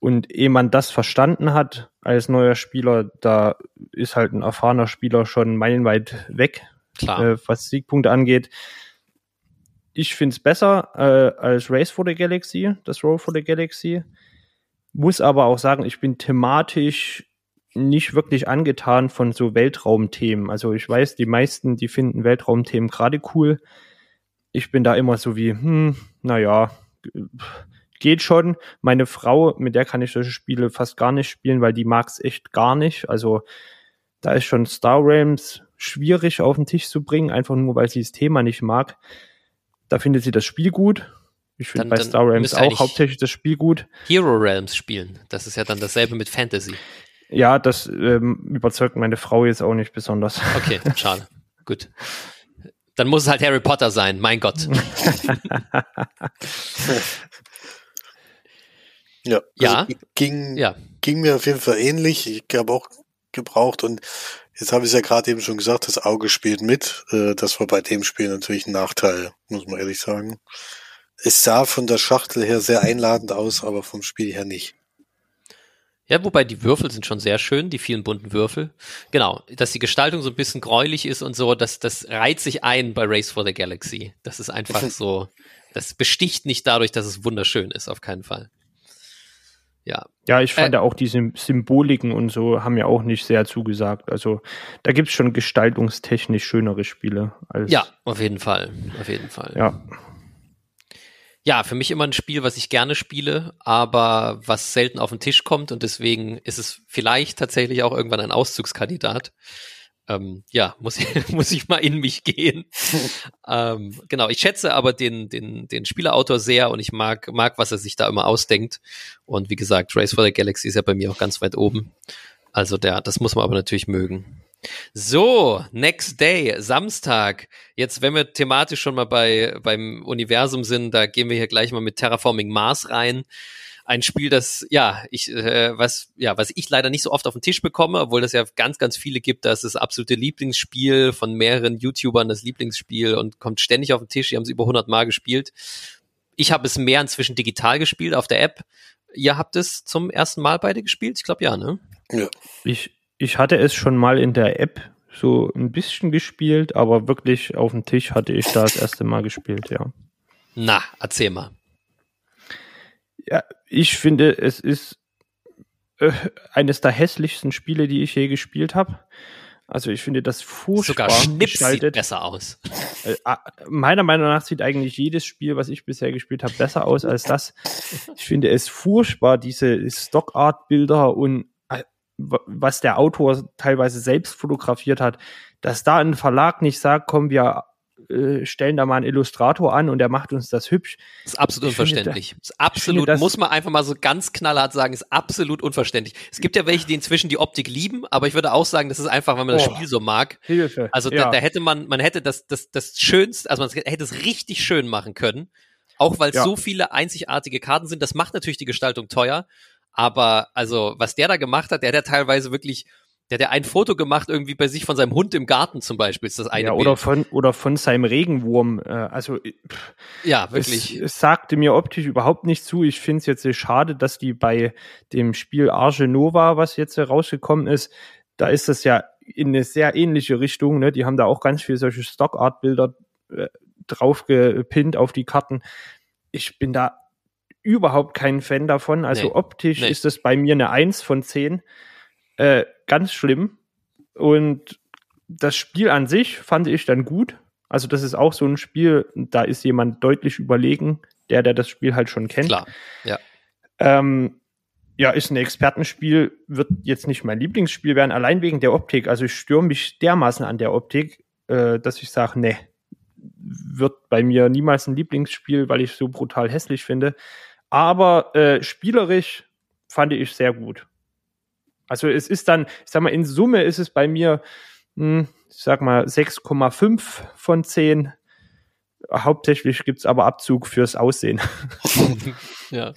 Und ehe man das verstanden hat als neuer Spieler, da ist halt ein erfahrener Spieler schon meilenweit weg, äh, was Siegpunkte angeht. Ich finde es besser äh, als Race for the Galaxy, das Roll for the Galaxy. Muss aber auch sagen, ich bin thematisch nicht wirklich angetan von so Weltraumthemen. Also ich weiß, die meisten, die finden Weltraumthemen gerade cool. Ich bin da immer so wie, hm, naja, geht schon. Meine Frau, mit der kann ich solche Spiele fast gar nicht spielen, weil die mag es echt gar nicht. Also da ist schon Star Realms schwierig auf den Tisch zu bringen, einfach nur weil sie das Thema nicht mag. Da findet sie das Spiel gut. Ich finde bei Star Realms auch hauptsächlich das Spiel gut. Hero Realms spielen. Das ist ja dann dasselbe mit Fantasy. Ja, das ähm, überzeugt meine Frau jetzt auch nicht besonders. Okay, schade. Gut. Dann muss es halt Harry Potter sein, mein Gott. ja, also ja. Ging, ja. ging mir auf jeden Fall ähnlich. Ich habe auch gebraucht und jetzt habe ich es ja gerade eben schon gesagt, das Auge spielt mit. Äh, das war bei dem Spiel natürlich ein Nachteil, muss man ehrlich sagen. Es sah von der Schachtel her sehr einladend aus, aber vom Spiel her nicht. Ja, wobei die Würfel sind schon sehr schön, die vielen bunten Würfel. Genau, dass die Gestaltung so ein bisschen gräulich ist und so, das, das reiht sich ein bei Race for the Galaxy. Das ist einfach so, das besticht nicht dadurch, dass es wunderschön ist, auf keinen Fall. Ja. Ja, ich fand äh, ja auch diese Symboliken und so haben ja auch nicht sehr zugesagt. Also da gibt's schon gestaltungstechnisch schönere Spiele als. Ja, auf jeden Fall. Auf jeden Fall. Ja ja, für mich immer ein Spiel, was ich gerne spiele, aber was selten auf den Tisch kommt und deswegen ist es vielleicht tatsächlich auch irgendwann ein Auszugskandidat. Ähm, ja, muss ich, muss ich mal in mich gehen. ähm, genau, ich schätze aber den, den, den Spielerautor sehr und ich mag, mag, was er sich da immer ausdenkt. Und wie gesagt, Race for the Galaxy ist ja bei mir auch ganz weit oben. Also der, das muss man aber natürlich mögen. So, next day, Samstag. Jetzt, wenn wir thematisch schon mal bei, beim Universum sind, da gehen wir hier gleich mal mit Terraforming Mars rein. Ein Spiel, das, ja, ich, äh, was, ja, was ich leider nicht so oft auf den Tisch bekomme, obwohl das ja ganz, ganz viele gibt. Das ist das absolute Lieblingsspiel von mehreren YouTubern, das Lieblingsspiel und kommt ständig auf den Tisch. Die haben es über 100 Mal gespielt. Ich habe es mehr inzwischen digital gespielt auf der App. Ihr habt es zum ersten Mal beide gespielt? Ich glaube ja, ne? Ja. Ich, ich hatte es schon mal in der App so ein bisschen gespielt, aber wirklich auf dem Tisch hatte ich da das erste Mal gespielt, ja. Na, erzähl mal. Ja, ich finde, es ist äh, eines der hässlichsten Spiele, die ich je gespielt habe. Also ich finde das furchtbar Sogar Schnips sieht besser aus. Äh, meiner Meinung nach sieht eigentlich jedes Spiel, was ich bisher gespielt habe, besser aus als das. Ich finde es furchtbar, diese Stockart-Bilder und was der Autor teilweise selbst fotografiert hat, dass da ein Verlag nicht sagt, komm, wir äh, stellen da mal einen Illustrator an und der macht uns das hübsch. Das ist absolut ich unverständlich. Finde, ist absolut, finde, muss man einfach mal so ganz knallhart sagen, ist absolut unverständlich. Es gibt ja welche, die inzwischen die Optik lieben, aber ich würde auch sagen, das ist einfach, wenn man das oh, Spiel so mag. Hilfe. Also ja. da, da, hätte man, man hätte das, das, das Schönste, also man hätte es richtig schön machen können. Auch weil es ja. so viele einzigartige Karten sind. Das macht natürlich die Gestaltung teuer. Aber also, was der da gemacht hat, der hat ja teilweise wirklich der hat ja ein Foto gemacht, irgendwie bei sich von seinem Hund im Garten zum Beispiel, ist das eine. Ja, oder Bild. von, oder von seinem Regenwurm. Äh, also, äh, pff, ja, wirklich. Es, es, sagte mir optisch überhaupt nicht zu. Ich finde es jetzt sehr schade, dass die bei dem Spiel Arche Nova, was jetzt rausgekommen ist, da ist das ja in eine sehr ähnliche Richtung. Ne? Die haben da auch ganz viel solche Stockart-Bilder äh, drauf gepinnt auf die Karten. Ich bin da überhaupt kein Fan davon. Also nee, optisch nee. ist das bei mir eine Eins von zehn. Äh, ganz schlimm. Und das Spiel an sich fand ich dann gut. Also das ist auch so ein Spiel, da ist jemand deutlich überlegen, der, der das Spiel halt schon kennt. Klar, ja. Ähm, ja, ist ein Expertenspiel, wird jetzt nicht mein Lieblingsspiel werden, allein wegen der Optik. Also ich störe mich dermaßen an der Optik, äh, dass ich sage, ne, wird bei mir niemals ein Lieblingsspiel, weil ich so brutal hässlich finde. Aber äh, spielerisch fand ich sehr gut. Also es ist dann, ich sag mal, in Summe ist es bei mir, hm, ich sag mal, 6,5 von 10. Hauptsächlich gibt's aber Abzug fürs Aussehen. ja.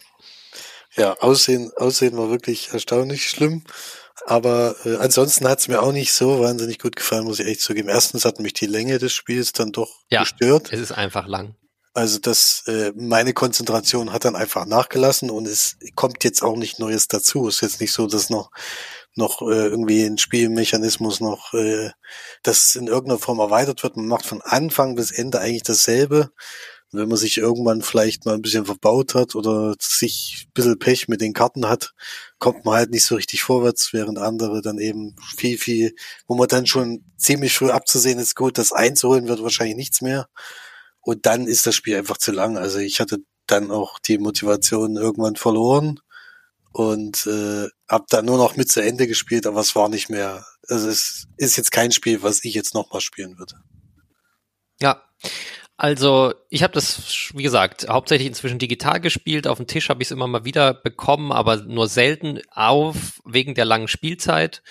Ja, Aussehen, Aussehen war wirklich erstaunlich schlimm. Aber äh, ansonsten hat's mir auch nicht so wahnsinnig gut gefallen, muss ich echt zugeben. Erstens hat mich die Länge des Spiels dann doch ja, gestört. Es ist einfach lang. Also das, äh, meine Konzentration hat dann einfach nachgelassen und es kommt jetzt auch nicht Neues dazu. Es ist jetzt nicht so, dass noch noch äh, irgendwie ein Spielmechanismus noch, äh, das in irgendeiner Form erweitert wird. Man macht von Anfang bis Ende eigentlich dasselbe. Wenn man sich irgendwann vielleicht mal ein bisschen verbaut hat oder sich ein bisschen Pech mit den Karten hat, kommt man halt nicht so richtig vorwärts, während andere dann eben viel, viel, wo man dann schon ziemlich früh abzusehen ist, gut, das einzuholen wird wahrscheinlich nichts mehr. Und dann ist das Spiel einfach zu lang. Also ich hatte dann auch die Motivation irgendwann verloren und äh, habe dann nur noch mit zu Ende gespielt, aber es war nicht mehr. Also es ist jetzt kein Spiel, was ich jetzt nochmal spielen würde. Ja. Also ich habe das, wie gesagt, hauptsächlich inzwischen digital gespielt. Auf dem Tisch habe ich es immer mal wieder bekommen, aber nur selten auf wegen der langen Spielzeit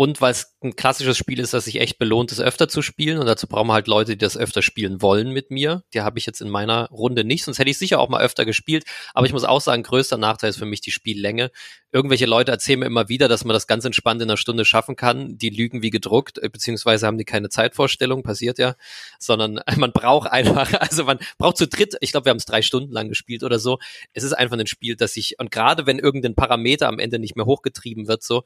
und weil es ein klassisches Spiel ist, das sich echt belohnt, es öfter zu spielen. Und dazu brauchen wir halt Leute, die das öfter spielen wollen mit mir. Die habe ich jetzt in meiner Runde nicht, sonst hätte ich sicher auch mal öfter gespielt. Aber ich muss auch sagen, größter Nachteil ist für mich die Spiellänge. Irgendwelche Leute erzählen mir immer wieder, dass man das ganz entspannt in einer Stunde schaffen kann. Die lügen wie gedruckt, äh, beziehungsweise haben die keine Zeitvorstellung, passiert ja. Sondern man braucht einfach, also man braucht zu dritt, ich glaube, wir haben es drei Stunden lang gespielt oder so. Es ist einfach ein Spiel, das sich, und gerade wenn irgendein Parameter am Ende nicht mehr hochgetrieben wird, so,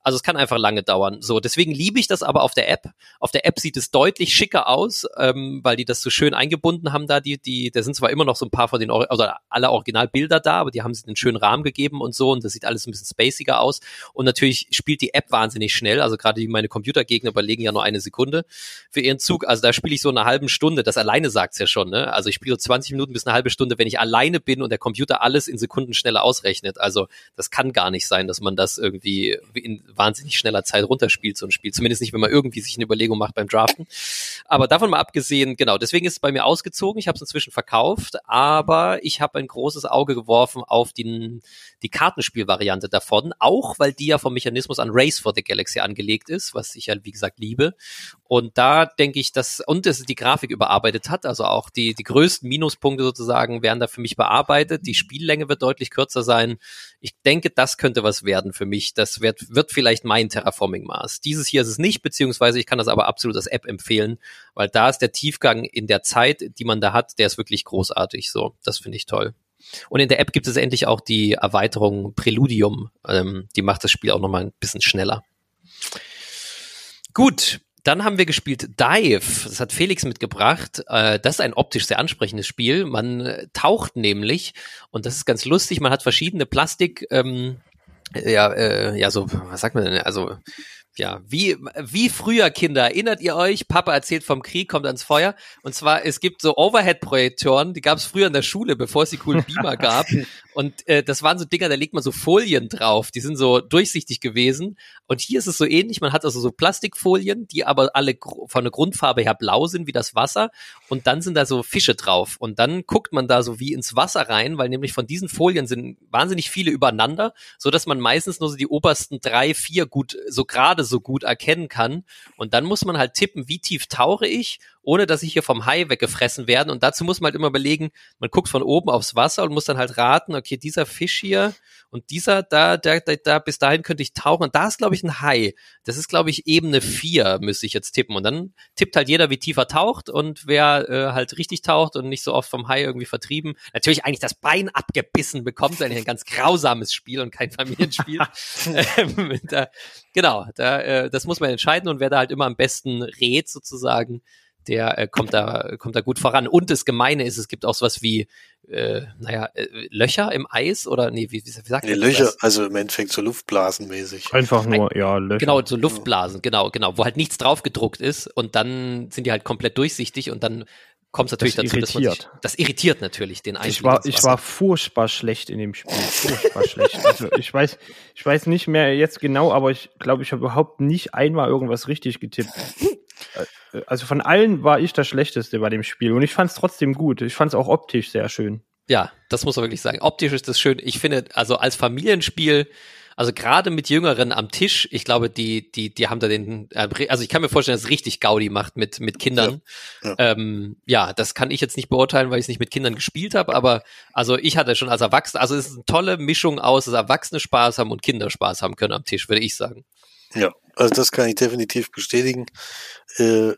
also es kann einfach lange dauern dauern. So, deswegen liebe ich das aber auf der App. Auf der App sieht es deutlich schicker aus, ähm, weil die das so schön eingebunden haben da. Die, die, da sind zwar immer noch so ein paar von den, also alle Originalbilder da, aber die haben sie einen schönen Rahmen gegeben und so und das sieht alles ein bisschen spaciger aus. Und natürlich spielt die App wahnsinnig schnell. Also gerade meine Computergegner überlegen ja nur eine Sekunde für ihren Zug. Also da spiele ich so eine halbe Stunde. Das alleine sagt's ja schon. Ne? Also ich spiele so 20 Minuten bis eine halbe Stunde, wenn ich alleine bin und der Computer alles in Sekunden schneller ausrechnet. Also das kann gar nicht sein, dass man das irgendwie in wahnsinnig schneller Zeit runterspielt, so ein Spiel. Zumindest nicht, wenn man irgendwie sich eine Überlegung macht beim Draften. Aber davon mal abgesehen, genau, deswegen ist es bei mir ausgezogen. Ich habe es inzwischen verkauft, aber ich habe ein großes Auge geworfen auf die, die Kartenspielvariante davon, auch weil die ja vom Mechanismus an Race for the Galaxy angelegt ist, was ich ja, wie gesagt, liebe. Und da denke ich, dass, und dass die Grafik überarbeitet hat, also auch die, die größten Minuspunkte sozusagen werden da für mich bearbeitet. Die Spiellänge wird deutlich kürzer sein. Ich denke, das könnte was werden für mich. Das wird, wird vielleicht mein Terraforming-Maß. Dieses hier ist es nicht, beziehungsweise ich kann das aber absolut als App empfehlen, weil da ist der Tiefgang in der Zeit, die man da hat, der ist wirklich großartig. So, das finde ich toll. Und in der App gibt es endlich auch die Erweiterung Preludium. Ähm, die macht das Spiel auch nochmal ein bisschen schneller. Gut, Dann haben wir gespielt Dive. Das hat Felix mitgebracht. Äh, das ist ein optisch sehr ansprechendes Spiel. Man taucht nämlich und das ist ganz lustig. Man hat verschiedene Plastik, ähm, ja, äh, ja, so, was sagt man denn? Also ja, wie, wie früher Kinder, erinnert ihr euch? Papa erzählt vom Krieg, kommt ans Feuer. Und zwar, es gibt so Overhead-Projektoren, die gab es früher in der Schule, bevor es die coolen Beamer gab. Und äh, das waren so Dinger, da legt man so Folien drauf, die sind so durchsichtig gewesen. Und hier ist es so ähnlich, man hat also so Plastikfolien, die aber alle von der Grundfarbe her blau sind, wie das Wasser. Und dann sind da so Fische drauf. Und dann guckt man da so wie ins Wasser rein, weil nämlich von diesen Folien sind wahnsinnig viele übereinander, so dass man meistens nur so die obersten drei, vier gut, so gerade so gut erkennen kann. Und dann muss man halt tippen, wie tief tauche ich, ohne dass ich hier vom Hai weggefressen werden. Und dazu muss man halt immer überlegen, man guckt von oben aufs Wasser und muss dann halt raten, okay, dieser Fisch hier und dieser, da, da, da, da bis dahin könnte ich tauchen. Und da ist, glaube ich, ein Hai. Das ist, glaube ich, Ebene vier müsste ich jetzt tippen. Und dann tippt halt jeder, wie tief er taucht und wer äh, halt richtig taucht und nicht so oft vom Hai irgendwie vertrieben. Natürlich eigentlich das Bein abgebissen bekommt, eigentlich ein ganz grausames Spiel und kein Familienspiel. ähm, da, genau, da, äh, das muss man entscheiden und wer da halt immer am besten rät sozusagen, der äh, kommt da kommt da gut voran. Und das Gemeine ist, es gibt auch sowas wie äh, naja äh, Löcher im Eis oder nee wie, wie, wie sagt nee, man Löcher, das? also im Endeffekt so Luftblasenmäßig. Einfach nur Ein, ja Löcher. Genau so Luftblasen, genau genau, wo halt nichts drauf gedruckt ist und dann sind die halt komplett durchsichtig und dann kommt es natürlich das dazu, irritiert. dass man sich, das irritiert natürlich den Einstieg. Ich war, ich war furchtbar schlecht in dem Spiel, furchtbar schlecht. Also ich weiß, ich weiß nicht mehr jetzt genau, aber ich glaube, ich habe überhaupt nicht einmal irgendwas richtig getippt. Äh, also von allen war ich das Schlechteste bei dem Spiel und ich fand es trotzdem gut. Ich fand es auch optisch sehr schön. Ja, das muss man wirklich sagen. Optisch ist das schön. Ich finde, also als Familienspiel, also gerade mit Jüngeren am Tisch, ich glaube, die, die, die haben da den, äh, also ich kann mir vorstellen, dass es richtig Gaudi macht mit, mit Kindern. Ja, ja. Ähm, ja, das kann ich jetzt nicht beurteilen, weil ich es nicht mit Kindern gespielt habe, aber also ich hatte schon als Erwachsener, also es ist eine tolle Mischung aus, dass Erwachsene Spaß haben und Kinder Spaß haben können am Tisch, würde ich sagen. Ja, also das kann ich definitiv bestätigen. Äh,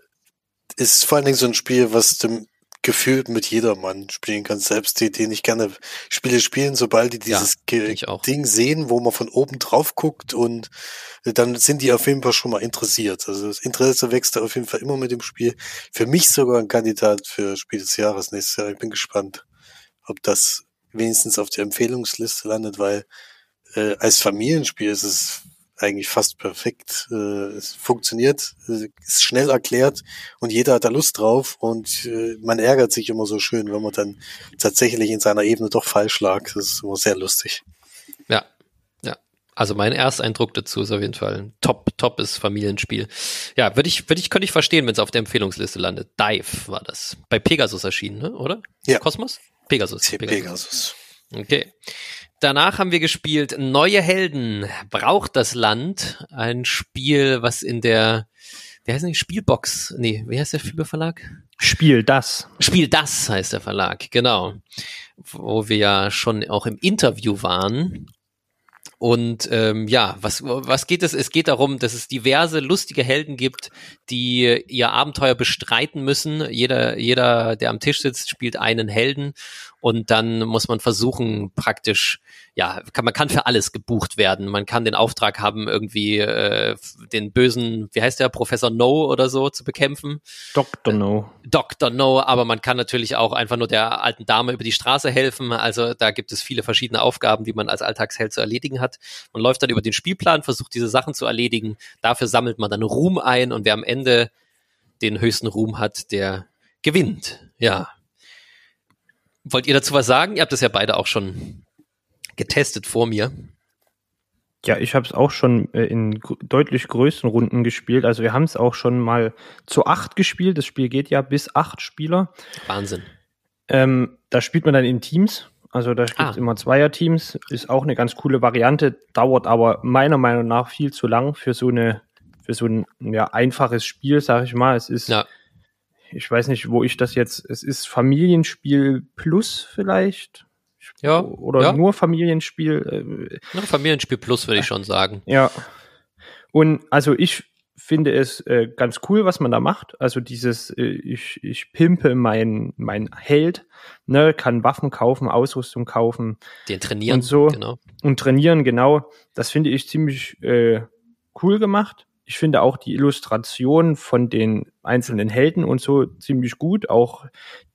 ist vor allen Dingen so ein Spiel, was dem gefühlt mit jedermann spielen kann. Selbst die, die nicht gerne Spiele spielen, sobald die dieses ja, Ding sehen, wo man von oben drauf guckt und dann sind die auf jeden Fall schon mal interessiert. Also das Interesse wächst da auf jeden Fall immer mit dem Spiel. Für mich sogar ein Kandidat für Spiel des Jahres nächstes Jahr. Ich bin gespannt, ob das wenigstens auf der Empfehlungsliste landet, weil äh, als Familienspiel ist es eigentlich fast perfekt. Äh, es funktioniert, äh, ist schnell erklärt und jeder hat da Lust drauf und äh, man ärgert sich immer so schön, wenn man dann tatsächlich in seiner Ebene doch falsch lag. Das ist immer sehr lustig. Ja, ja. Also mein Ersteindruck dazu ist auf jeden Fall ein top, toppes Familienspiel. Ja, würde ich, würde ich, könnte ich verstehen, wenn es auf der Empfehlungsliste landet. Dive war das. Bei Pegasus erschienen, ne? oder? Ja. Kosmos? Pegasus. Pegasus. Pegasus. Okay. Danach haben wir gespielt Neue Helden braucht das Land. Ein Spiel, was in der, wie heißt das, Spielbox, nee, wie heißt der Verlag? Spiel das. Spiel das heißt der Verlag, genau. Wo wir ja schon auch im Interview waren und ähm, ja, was, was geht es? Es geht darum, dass es diverse lustige Helden gibt, die ihr Abenteuer bestreiten müssen. Jeder, jeder, der am Tisch sitzt, spielt einen Helden und dann muss man versuchen, praktisch, ja, kann, man kann für alles gebucht werden. Man kann den Auftrag haben, irgendwie äh, den bösen, wie heißt der, Professor No oder so zu bekämpfen. Dr. No. Äh, Dr. No, aber man kann natürlich auch einfach nur der alten Dame über die Straße helfen. Also da gibt es viele verschiedene Aufgaben, die man als Alltagsheld zu erledigen hat. Man läuft dann über den Spielplan, versucht diese Sachen zu erledigen. Dafür sammelt man dann Ruhm ein und wer am Ende den höchsten Ruhm hat, der gewinnt. Ja, Wollt ihr dazu was sagen? Ihr habt das ja beide auch schon getestet vor mir. Ja, ich habe es auch schon äh, in deutlich größeren Runden gespielt. Also wir haben es auch schon mal zu acht gespielt. Das Spiel geht ja bis acht Spieler. Wahnsinn. Ähm, da spielt man dann in Teams. Also da gibt es ah. immer Zweierteams. Ist auch eine ganz coole Variante, dauert aber meiner Meinung nach viel zu lang für so eine für so ein ja, einfaches Spiel, sag ich mal. Es ist ja ich weiß nicht, wo ich das jetzt, es ist Familienspiel Plus vielleicht. Ja. Oder ja. nur Familienspiel. Äh, nur Familienspiel Plus würde ich schon sagen. Ja. Und also ich finde es äh, ganz cool, was man da macht. Also dieses, äh, ich, ich pimpe mein, mein Held, ne, kann Waffen kaufen, Ausrüstung kaufen. Den trainieren. Und so. Genau. Und trainieren, genau. Das finde ich ziemlich äh, cool gemacht. Ich finde auch die Illustration von den einzelnen Helden und so ziemlich gut. Auch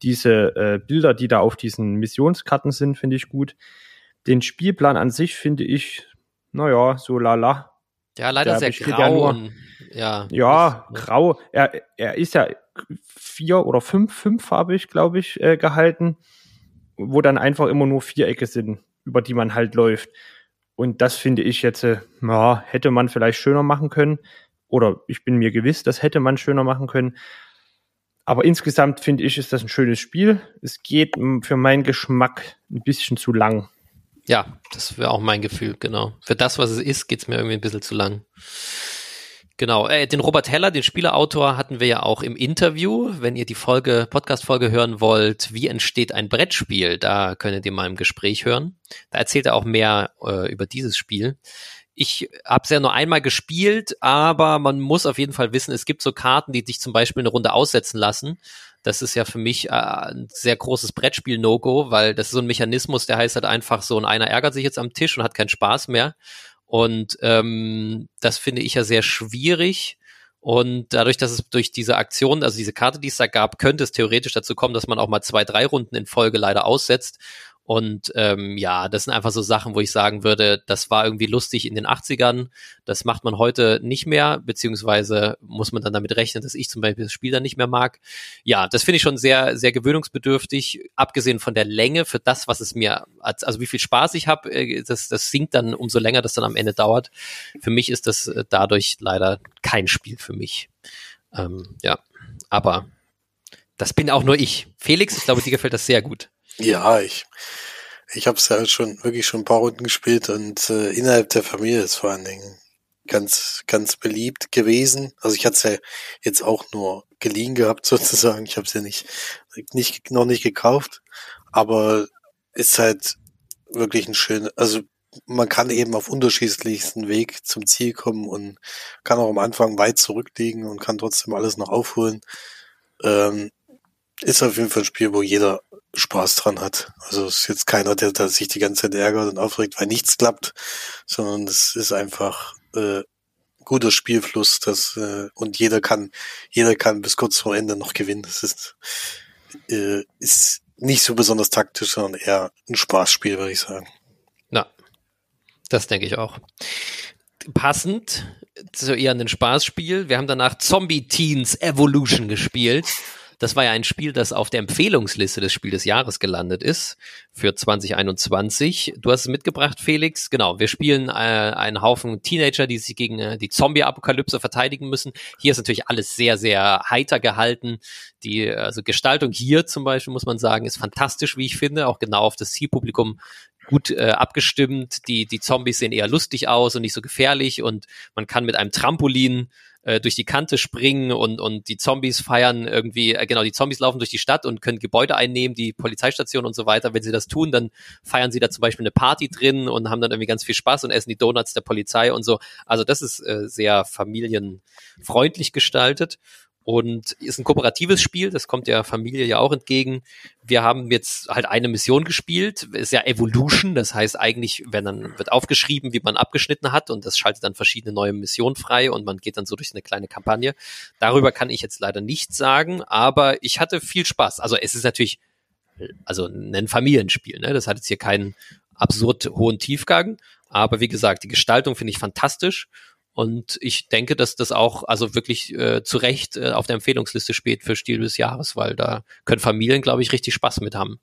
diese äh, Bilder, die da auf diesen Missionskarten sind, finde ich gut. Den Spielplan an sich finde ich, naja, so lala. Ja, leider sehr grau. Ja, ja, ja, grau. Er, er ist ja vier oder fünf, fünffarbig, glaube ich, äh, gehalten, wo dann einfach immer nur Vierecke sind, über die man halt läuft. Und das finde ich jetzt, äh, ja, hätte man vielleicht schöner machen können. Oder ich bin mir gewiss, das hätte man schöner machen können. Aber insgesamt finde ich, ist das ein schönes Spiel. Es geht für meinen Geschmack ein bisschen zu lang. Ja, das wäre auch mein Gefühl, genau. Für das, was es ist, geht es mir irgendwie ein bisschen zu lang. Genau, äh, den Robert Heller, den Spieleautor, hatten wir ja auch im Interview. Wenn ihr die Folge, Podcast-Folge hören wollt, wie entsteht ein Brettspiel, da könnt ihr mal im Gespräch hören. Da erzählt er auch mehr äh, über dieses Spiel. Ich habe es ja nur einmal gespielt, aber man muss auf jeden Fall wissen, es gibt so Karten, die dich zum Beispiel eine Runde aussetzen lassen. Das ist ja für mich äh, ein sehr großes Brettspiel-No-Go, weil das ist so ein Mechanismus, der heißt halt einfach so, und einer ärgert sich jetzt am Tisch und hat keinen Spaß mehr. Und ähm, das finde ich ja sehr schwierig. Und dadurch, dass es durch diese Aktion, also diese Karte, die es da gab, könnte es theoretisch dazu kommen, dass man auch mal zwei, drei Runden in Folge leider aussetzt. Und ähm, ja, das sind einfach so Sachen, wo ich sagen würde, das war irgendwie lustig in den 80ern. Das macht man heute nicht mehr, beziehungsweise muss man dann damit rechnen, dass ich zum Beispiel das Spiel dann nicht mehr mag. Ja, das finde ich schon sehr, sehr gewöhnungsbedürftig, abgesehen von der Länge für das, was es mir, also wie viel Spaß ich habe, äh, das, das sinkt dann umso länger das dann am Ende dauert. Für mich ist das äh, dadurch leider kein Spiel für mich. Ähm, ja, aber das bin auch nur ich. Felix, ich glaube, dir gefällt das sehr gut. Ja, ich, ich habe es ja schon wirklich schon ein paar Runden gespielt und äh, innerhalb der Familie ist vor allen Dingen ganz, ganz beliebt gewesen. Also ich hatte es ja jetzt auch nur geliehen gehabt sozusagen. Ich habe es ja nicht, nicht, noch nicht gekauft. Aber ist halt wirklich ein schön, also man kann eben auf unterschiedlichsten Weg zum Ziel kommen und kann auch am Anfang weit zurückliegen und kann trotzdem alles noch aufholen. Ähm, ist auf jeden Fall ein Spiel, wo jeder Spaß dran hat. Also es ist jetzt keiner, der, der sich die ganze Zeit ärgert und aufregt, weil nichts klappt, sondern es ist einfach äh, guter Spielfluss, das äh, und jeder kann, jeder kann bis kurz vor Ende noch gewinnen. Das ist, äh, ist nicht so besonders taktisch, sondern eher ein Spaßspiel, würde ich sagen. Na, das denke ich auch. Passend zu eher ein Spaßspiel. Wir haben danach Zombie Teens Evolution gespielt. Das war ja ein Spiel, das auf der Empfehlungsliste des Spiel des Jahres gelandet ist für 2021. Du hast es mitgebracht, Felix. Genau, wir spielen äh, einen Haufen Teenager, die sich gegen äh, die Zombie-Apokalypse verteidigen müssen. Hier ist natürlich alles sehr, sehr heiter gehalten. Die also Gestaltung hier zum Beispiel, muss man sagen, ist fantastisch, wie ich finde, auch genau auf das Zielpublikum gut äh, abgestimmt. Die, die Zombies sehen eher lustig aus und nicht so gefährlich und man kann mit einem Trampolin äh, durch die Kante springen und, und die Zombies feiern irgendwie, äh, genau, die Zombies laufen durch die Stadt und können Gebäude einnehmen, die Polizeistation und so weiter. Wenn sie das tun, dann feiern sie da zum Beispiel eine Party drin und haben dann irgendwie ganz viel Spaß und essen die Donuts der Polizei und so. Also das ist äh, sehr familienfreundlich gestaltet und ist ein kooperatives Spiel, das kommt der Familie ja auch entgegen. Wir haben jetzt halt eine Mission gespielt, ist ja Evolution, das heißt eigentlich, wenn dann wird aufgeschrieben, wie man abgeschnitten hat und das schaltet dann verschiedene neue Missionen frei und man geht dann so durch eine kleine Kampagne. Darüber kann ich jetzt leider nichts sagen, aber ich hatte viel Spaß. Also es ist natürlich also ein Familienspiel, ne? Das hat jetzt hier keinen absurd hohen Tiefgang, aber wie gesagt, die Gestaltung finde ich fantastisch und ich denke, dass das auch also wirklich äh, zu Recht äh, auf der Empfehlungsliste steht für Stil des Jahres, weil da können Familien, glaube ich, richtig Spaß mit haben.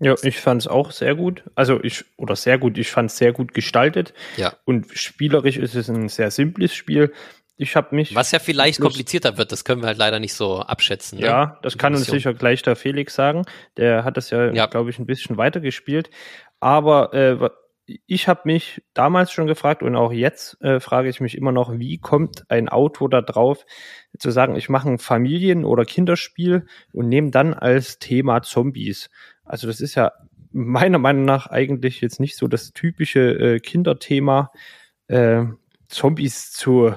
Ja, ich fand es auch sehr gut. Also ich, oder sehr gut, ich fand es sehr gut gestaltet. Ja. Und spielerisch ist es ein sehr simples Spiel. Ich habe mich. Was ja vielleicht komplizierter wird, das können wir halt leider nicht so abschätzen. Ne? Ja, das kann uns sicher gleich der Felix sagen. Der hat das ja, ja. glaube ich, ein bisschen weitergespielt. Aber äh, ich habe mich damals schon gefragt und auch jetzt äh, frage ich mich immer noch, wie kommt ein Autor da drauf, zu sagen, ich mache ein Familien- oder Kinderspiel und nehme dann als Thema Zombies. Also das ist ja meiner Meinung nach eigentlich jetzt nicht so das typische äh, Kinderthema, äh, Zombies zu,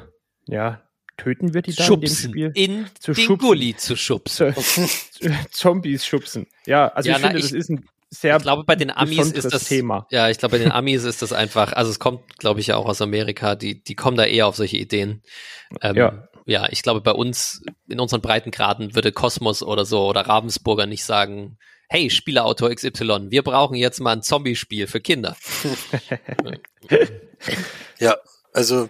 ja, töten wir die da schubsen. in dem Spiel? In zu den Gully zu schubsen. Zombies schubsen. Ja, also ja, ich na, finde, ich, das ist ein sehr. Ich glaube, bei den Amis ist das Thema. Ja, ich glaube, bei den Amis ist das einfach, also es kommt, glaube ich, ja auch aus Amerika, die, die kommen da eher auf solche Ideen. Ähm, ja. ja, ich glaube, bei uns, in unseren Breitengraden würde Kosmos oder so oder Ravensburger nicht sagen, hey, Spieleautor XY, wir brauchen jetzt mal ein Zombie-Spiel für Kinder. ja, also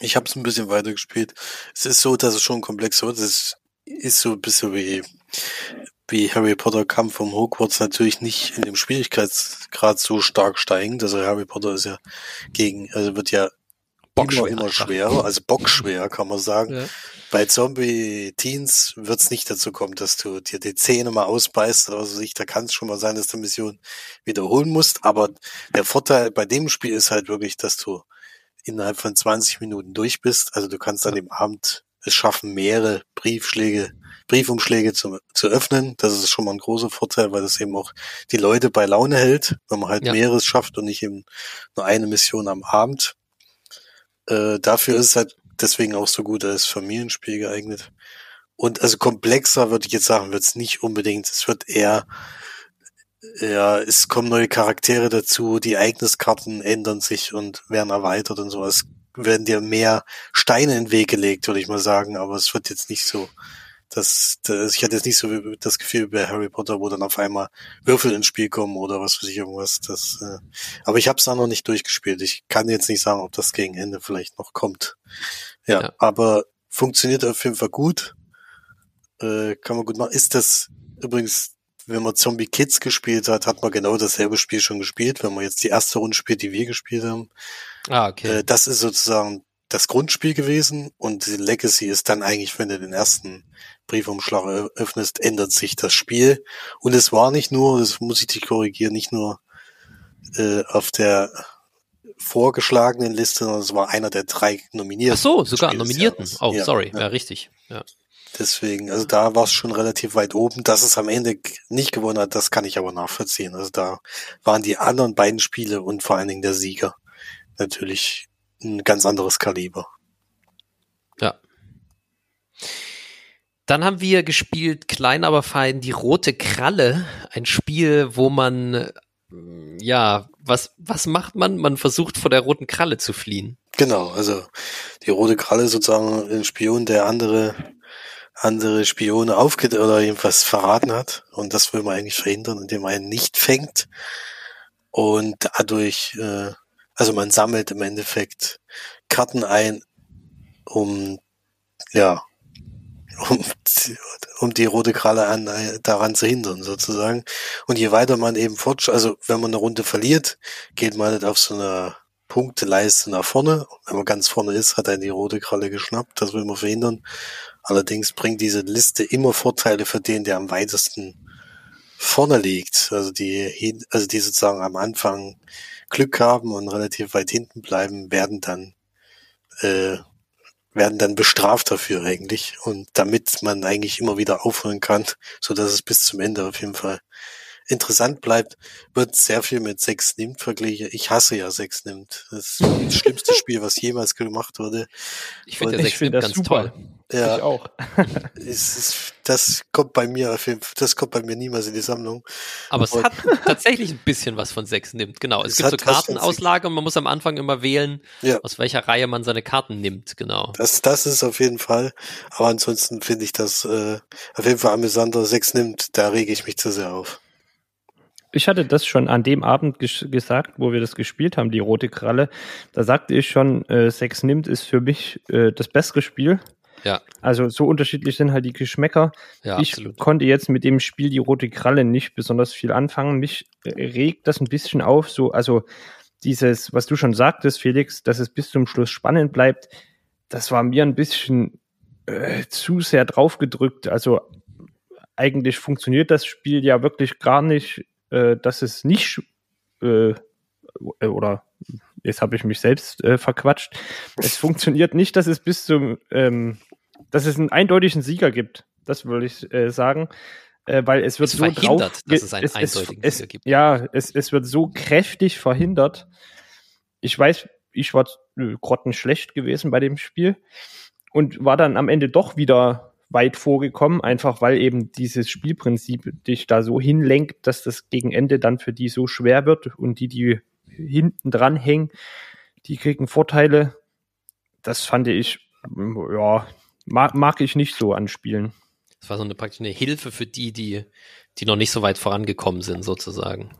ich habe es ein bisschen weitergespielt. Es ist so, dass es schon komplex wird. Es ist so ein bisschen wie wie Harry Potter Kampf vom Hogwarts natürlich nicht in dem Schwierigkeitsgrad so stark steigend. Also Harry Potter ist ja gegen, also wird ja immer, immer schwerer, also bockschwer kann man sagen. Ja. Bei Zombie-Teens wird es nicht dazu kommen, dass du dir die Zähne mal ausbeißt oder so. Da kann es schon mal sein, dass du Mission wiederholen musst. Aber der Vorteil bei dem Spiel ist halt wirklich, dass du innerhalb von 20 Minuten durch bist. Also du kannst an dem Abend es schaffen, mehrere Briefschläge Briefumschläge zu, zu öffnen. Das ist schon mal ein großer Vorteil, weil das eben auch die Leute bei Laune hält, wenn man halt ja. mehreres schafft und nicht eben nur eine Mission am Abend. Äh, dafür ist es halt deswegen auch so gut als Familienspiel geeignet. Und also komplexer würde ich jetzt sagen, wird es nicht unbedingt. Es wird eher, ja, es kommen neue Charaktere dazu, die Ereigniskarten ändern sich und werden erweitert und so. Werden dir mehr Steine in den Weg gelegt, würde ich mal sagen, aber es wird jetzt nicht so das, das, ich hatte jetzt nicht so das Gefühl bei Harry Potter, wo dann auf einmal Würfel ins Spiel kommen oder was weiß ich irgendwas. Das, äh, aber ich habe es da noch nicht durchgespielt. Ich kann jetzt nicht sagen, ob das gegen Ende vielleicht noch kommt. Ja, ja. aber funktioniert auf jeden Fall gut. Äh, kann man gut machen. Ist das übrigens, wenn man Zombie Kids gespielt hat, hat man genau dasselbe Spiel schon gespielt. Wenn man jetzt die erste Runde spielt, die wir gespielt haben. Ah, okay. Äh, das ist sozusagen das Grundspiel gewesen und die Legacy ist dann eigentlich, wenn du den ersten Briefumschlag öffnest, ändert sich das Spiel. Und es war nicht nur, das muss ich dich korrigieren, nicht nur äh, auf der vorgeschlagenen Liste, sondern es war einer der drei Nominierten. Ach so, sogar Nominierten. Oh, ja, sorry, ja. ja, richtig. Ja. Deswegen, also da war es schon relativ weit oben. Dass es am Ende nicht gewonnen hat, das kann ich aber nachvollziehen. Also da waren die anderen beiden Spiele und vor allen Dingen der Sieger natürlich ein ganz anderes Kaliber. Ja. Dann haben wir gespielt, klein aber fein, die rote Kralle. Ein Spiel, wo man, ja, was, was macht man? Man versucht vor der roten Kralle zu fliehen. Genau, also die rote Kralle sozusagen ein Spion, der andere, andere Spione aufgeht oder jedenfalls verraten hat. Und das will man eigentlich verhindern, indem man einen nicht fängt. Und dadurch äh, also man sammelt im Endeffekt Karten ein, um ja, um, um die rote Kralle an, daran zu hindern, sozusagen. Und je weiter man eben fortschreitet, also wenn man eine Runde verliert, geht man nicht auf so einer Punkteleiste nach vorne. Wenn man ganz vorne ist, hat er die rote Kralle geschnappt. Das will man verhindern. Allerdings bringt diese Liste immer Vorteile für den, der am weitesten vorne liegt. Also die, also die sozusagen am Anfang Glück haben und relativ weit hinten bleiben, werden dann äh, werden dann bestraft dafür eigentlich und damit man eigentlich immer wieder aufhören kann, so dass es bis zum Ende auf jeden Fall interessant bleibt, wird sehr viel mit Sex nimmt verglichen. Ich hasse ja Sex nimmt. Das ist das schlimmste Spiel, was jemals gemacht wurde. Ich finde ja Sex nimmt ganz super. toll. Ja, ich auch. ist, das kommt bei mir auf jeden Fall, das kommt bei mir niemals in die Sammlung. Aber es hat tatsächlich ein bisschen was von Sex nimmt, genau. Es, es gibt so Kartenauslage und man muss am Anfang immer wählen, ja. aus welcher Reihe man seine Karten nimmt, genau. Das, das ist auf jeden Fall. Aber ansonsten finde ich das äh, auf jeden Fall amüsanter. Sex nimmt, da rege ich mich zu sehr auf. Ich hatte das schon an dem Abend gesagt, wo wir das gespielt haben, die rote Kralle. Da sagte ich schon, äh, Sex nimmt ist für mich äh, das bessere Spiel. Ja. Also so unterschiedlich sind halt die Geschmäcker. Ja, ich absolut. konnte jetzt mit dem Spiel die rote Kralle nicht besonders viel anfangen. Mich regt das ein bisschen auf, so, also dieses, was du schon sagtest, Felix, dass es bis zum Schluss spannend bleibt, das war mir ein bisschen äh, zu sehr draufgedrückt. Also eigentlich funktioniert das Spiel ja wirklich gar nicht äh, dass es nicht äh, oder jetzt habe ich mich selbst äh, verquatscht. Es funktioniert nicht, dass es bis zum, ähm, dass es einen eindeutigen Sieger gibt. Das würde ich äh, sagen. Äh, weil es wird es so drauf, dass es einen es, eindeutigen es, Sieger gibt. Ja, es, es wird so kräftig verhindert. Ich weiß, ich war äh, grottenschlecht gewesen bei dem Spiel und war dann am Ende doch wieder weit vorgekommen, einfach weil eben dieses Spielprinzip dich da so hinlenkt, dass das gegen Ende dann für die so schwer wird und die, die hinten dran hängen, die kriegen Vorteile. Das fand ich, ja, mag, mag ich nicht so anspielen. Das war so eine praktisch eine Hilfe für die, die, die noch nicht so weit vorangekommen sind, sozusagen.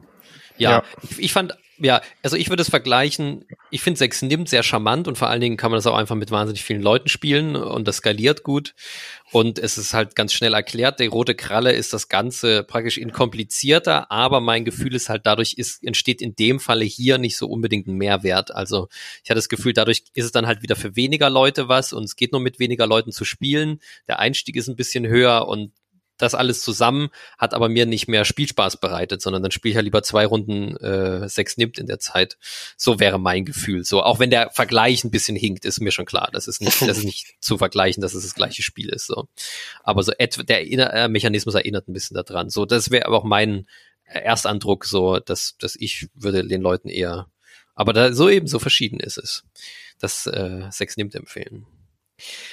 Ja, ja. Ich, ich, fand ja, also ich würde es vergleichen, ich finde 6 nimmt sehr charmant und vor allen Dingen kann man das auch einfach mit wahnsinnig vielen Leuten spielen und das skaliert gut und es ist halt ganz schnell erklärt, die rote Kralle ist das Ganze praktisch inkomplizierter, aber mein Gefühl ist halt, dadurch ist, entsteht in dem Falle hier nicht so unbedingt ein Mehrwert. Also ich hatte das Gefühl, dadurch ist es dann halt wieder für weniger Leute was und es geht nur mit weniger Leuten zu spielen. Der Einstieg ist ein bisschen höher und das alles zusammen hat aber mir nicht mehr Spielspaß bereitet, sondern dann spiele ich ja lieber zwei Runden äh, sechs nimmt in der Zeit. So wäre mein Gefühl. So, auch wenn der Vergleich ein bisschen hinkt, ist mir schon klar. Das ist nicht, das ist nicht zu vergleichen, dass es das gleiche Spiel ist. So. Aber so etwa der Erinner Mechanismus erinnert ein bisschen daran. So, das wäre aber auch mein Erstandruck, so, dass, dass ich würde den Leuten eher, aber da so eben so verschieden ist es, das äh, Sex nimmt empfehlen.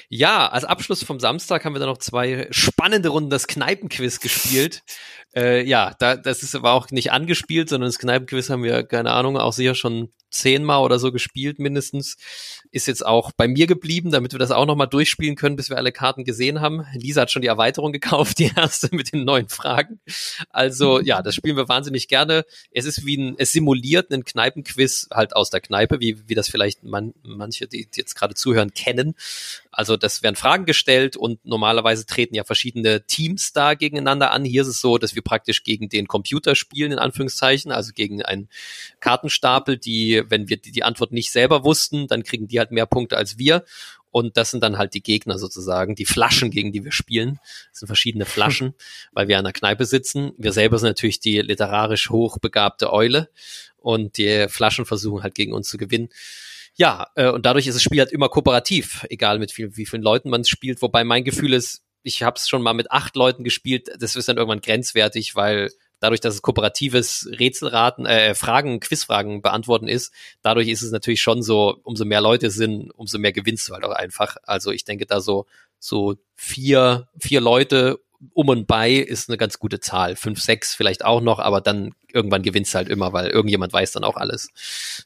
Ja, als Abschluss vom Samstag haben wir dann noch zwei spannende Runden das Kneipenquiz gespielt. Äh, ja, da, das ist aber auch nicht angespielt, sondern das Kneipenquiz haben wir, keine Ahnung, auch sicher schon zehnmal oder so gespielt mindestens. Ist jetzt auch bei mir geblieben, damit wir das auch nochmal durchspielen können, bis wir alle Karten gesehen haben. Lisa hat schon die Erweiterung gekauft, die erste mit den neuen Fragen. Also ja, das spielen wir wahnsinnig gerne. Es ist wie ein, es simuliert einen Kneipenquiz halt aus der Kneipe, wie, wie das vielleicht man, manche, die, die jetzt gerade zuhören, kennen. Also das werden Fragen gestellt und normalerweise treten ja verschiedene Teams da gegeneinander an. Hier ist es so, dass wir praktisch gegen den Computer spielen, in Anführungszeichen, also gegen einen Kartenstapel, die, wenn wir die, die Antwort nicht selber wussten, dann kriegen die halt mehr Punkte als wir. Und das sind dann halt die Gegner sozusagen, die Flaschen, gegen die wir spielen. Das sind verschiedene Flaschen, weil wir an der Kneipe sitzen. Wir selber sind natürlich die literarisch hochbegabte Eule und die Flaschen versuchen halt gegen uns zu gewinnen. Ja, äh, und dadurch ist das Spiel halt immer kooperativ, egal mit viel, wie vielen Leuten man spielt. Wobei mein Gefühl ist, ich habe es schon mal mit acht Leuten gespielt, das ist dann irgendwann grenzwertig, weil dadurch, dass es kooperatives Rätselraten, äh, Fragen, Quizfragen beantworten ist, dadurch ist es natürlich schon so, umso mehr Leute sind, umso mehr gewinnst du halt auch einfach. Also ich denke da so, so vier, vier Leute um und bei ist eine ganz gute Zahl. Fünf, sechs vielleicht auch noch, aber dann irgendwann gewinnst du halt immer, weil irgendjemand weiß dann auch alles.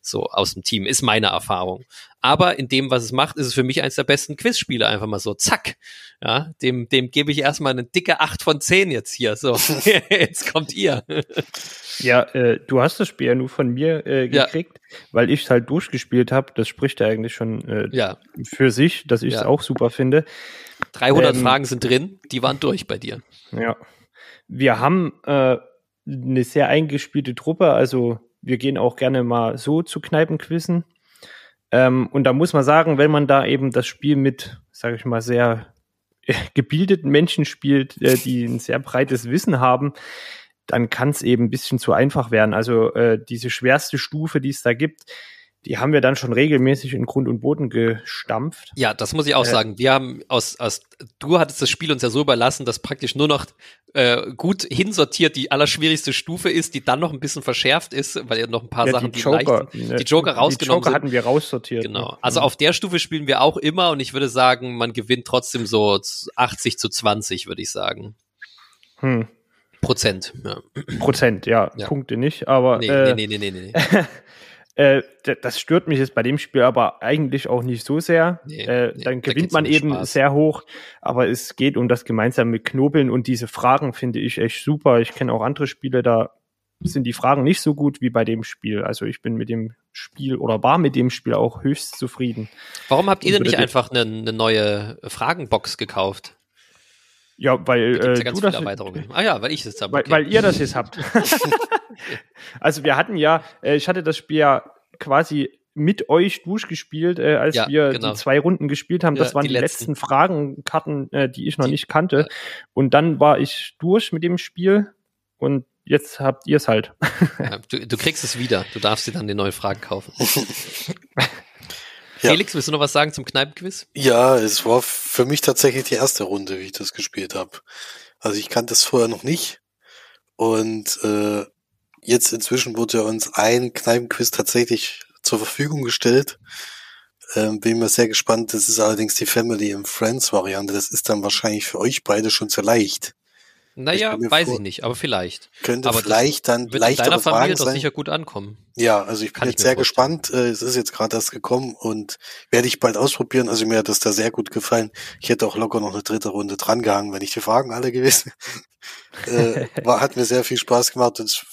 So aus dem Team, ist meine Erfahrung. Aber in dem, was es macht, ist es für mich eines der besten Quizspiele. Einfach mal so, zack. Ja, dem, dem gebe ich erstmal eine dicke acht von zehn jetzt hier. So, jetzt kommt ihr. Ja, äh, du hast das Spiel ja nur von mir äh, gekriegt, ja. weil ich es halt durchgespielt habe. Das spricht ja eigentlich schon äh, ja. für sich, dass ich es ja. auch super finde. 300 ähm, Fragen sind drin, die waren durch bei dir. Ja. Wir haben äh, eine sehr eingespielte Truppe, also wir gehen auch gerne mal so zu Kneipenquissen. Ähm, und da muss man sagen, wenn man da eben das Spiel mit, sage ich mal, sehr äh, gebildeten Menschen spielt, äh, die ein sehr breites Wissen haben, dann kann es eben ein bisschen zu einfach werden. Also äh, diese schwerste Stufe, die es da gibt, die haben wir dann schon regelmäßig in Grund und Boden gestampft. Ja, das muss ich auch äh, sagen. Wir haben aus, aus, du hattest das Spiel uns ja so überlassen, dass praktisch nur noch äh, gut hinsortiert die allerschwierigste Stufe ist, die dann noch ein bisschen verschärft ist, weil ja noch ein paar ja, Sachen, die, Joker, die, leicht, die Joker rausgenommen die Joker hatten wir raussortiert. Genau. Ne? Also mhm. auf der Stufe spielen wir auch immer und ich würde sagen, man gewinnt trotzdem so 80 zu 20, würde ich sagen. Hm. Prozent, ja. Prozent, ja. ja. Punkte nicht, aber. Nee, äh, nee, nee, nee, nee. nee. Äh, das stört mich jetzt bei dem Spiel aber eigentlich auch nicht so sehr. Nee, äh, nee, dann gewinnt man eben Spaß. sehr hoch, aber es geht um das gemeinsame Knobeln und diese Fragen finde ich echt super. Ich kenne auch andere Spiele, da sind die Fragen nicht so gut wie bei dem Spiel. Also ich bin mit dem Spiel oder war mit dem Spiel auch höchst zufrieden. Warum habt ihr denn nicht einfach eine, eine neue Fragenbox gekauft? Ja, weil da äh, ja du das Ah ja, weil ich es habe. Weil, okay. weil ihr das jetzt habt. also wir hatten ja, äh, ich hatte das Spiel ja quasi mit euch durchgespielt, äh, als ja, wir genau. die zwei Runden gespielt haben. Das ja, waren die, letzten. letzten Fragenkarten, äh, die ich noch die, nicht kannte. Und dann war ich durch mit dem Spiel und jetzt habt ihr es halt. du, du kriegst es wieder. Du darfst dir dann die neuen Fragen kaufen. Felix, willst du noch was sagen zum Kneipenquiz? Ja, es war für mich tatsächlich die erste Runde, wie ich das gespielt habe. Also ich kannte das vorher noch nicht. Und äh, jetzt inzwischen wurde uns ein Kneipenquiz tatsächlich zur Verfügung gestellt. Ähm, bin mir sehr gespannt. Das ist allerdings die Family and Friends Variante. Das ist dann wahrscheinlich für euch beide schon zu leicht. Naja, ich weiß vor, ich nicht, aber vielleicht. Könnte aber vielleicht dann leichtere deiner Familie doch sicher gut ankommen. Ja, also ich bin jetzt sehr gespannt. Äh, es ist jetzt gerade erst gekommen und werde ich bald ausprobieren. Also mir hat das da sehr gut gefallen. Ich hätte auch locker noch eine dritte Runde drangehangen, wenn ich die Fragen alle gewesen. äh, war, hat mir sehr viel Spaß gemacht und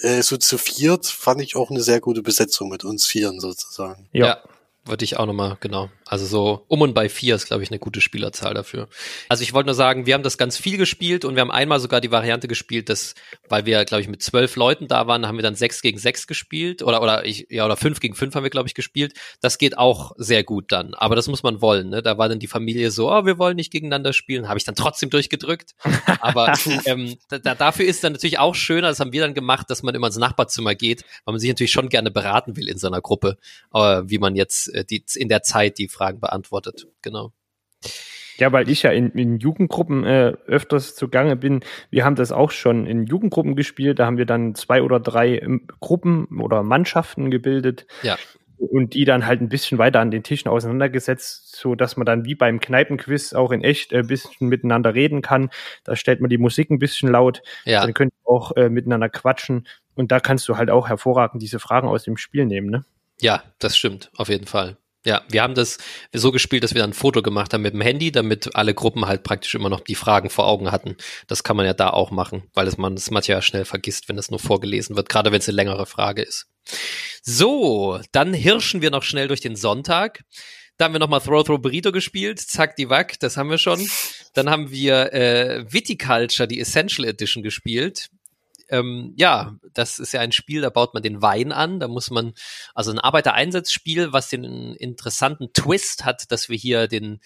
äh, so zu viert fand ich auch eine sehr gute Besetzung mit uns Vieren sozusagen. Ja. ja würde ich auch nochmal, genau. Also so um und bei vier ist, glaube ich, eine gute Spielerzahl dafür. Also ich wollte nur sagen, wir haben das ganz viel gespielt und wir haben einmal sogar die Variante gespielt, dass, weil wir, glaube ich, mit zwölf Leuten da waren, haben wir dann sechs gegen sechs gespielt oder oder ich, ja, oder fünf gegen fünf haben wir, glaube ich, gespielt. Das geht auch sehr gut dann. Aber das muss man wollen, ne? Da war dann die Familie so, oh, wir wollen nicht gegeneinander spielen, habe ich dann trotzdem durchgedrückt. Aber ähm, da, dafür ist dann natürlich auch schöner, das haben wir dann gemacht, dass man immer ins Nachbarzimmer geht, weil man sich natürlich schon gerne beraten will in seiner Gruppe, äh, wie man jetzt äh, die, in der Zeit die Fragen beantwortet. Genau. Ja, weil ich ja in, in Jugendgruppen äh, öfters zugange bin. Wir haben das auch schon in Jugendgruppen gespielt. Da haben wir dann zwei oder drei ähm, Gruppen oder Mannschaften gebildet. Ja. Und die dann halt ein bisschen weiter an den Tischen auseinandergesetzt, so dass man dann wie beim Kneipenquiz auch in echt ein äh, bisschen miteinander reden kann. Da stellt man die Musik ein bisschen laut. Ja. Dann könnt ihr auch äh, miteinander quatschen. Und da kannst du halt auch hervorragend diese Fragen aus dem Spiel nehmen, ne? Ja, das stimmt, auf jeden Fall. Ja, wir haben das so gespielt, dass wir dann ein Foto gemacht haben mit dem Handy, damit alle Gruppen halt praktisch immer noch die Fragen vor Augen hatten. Das kann man ja da auch machen, weil es man es manchmal schnell vergisst, wenn es nur vorgelesen wird, gerade wenn es eine längere Frage ist. So, dann hirschen wir noch schnell durch den Sonntag. Da haben wir nochmal Throw Throw Burrito gespielt, zack die Wack, das haben wir schon. Dann haben wir äh, Viticulture, die Essential Edition gespielt ähm, ja, das ist ja ein Spiel, da baut man den Wein an, da muss man, also ein Arbeitereinsatzspiel, was den interessanten Twist hat, dass wir hier den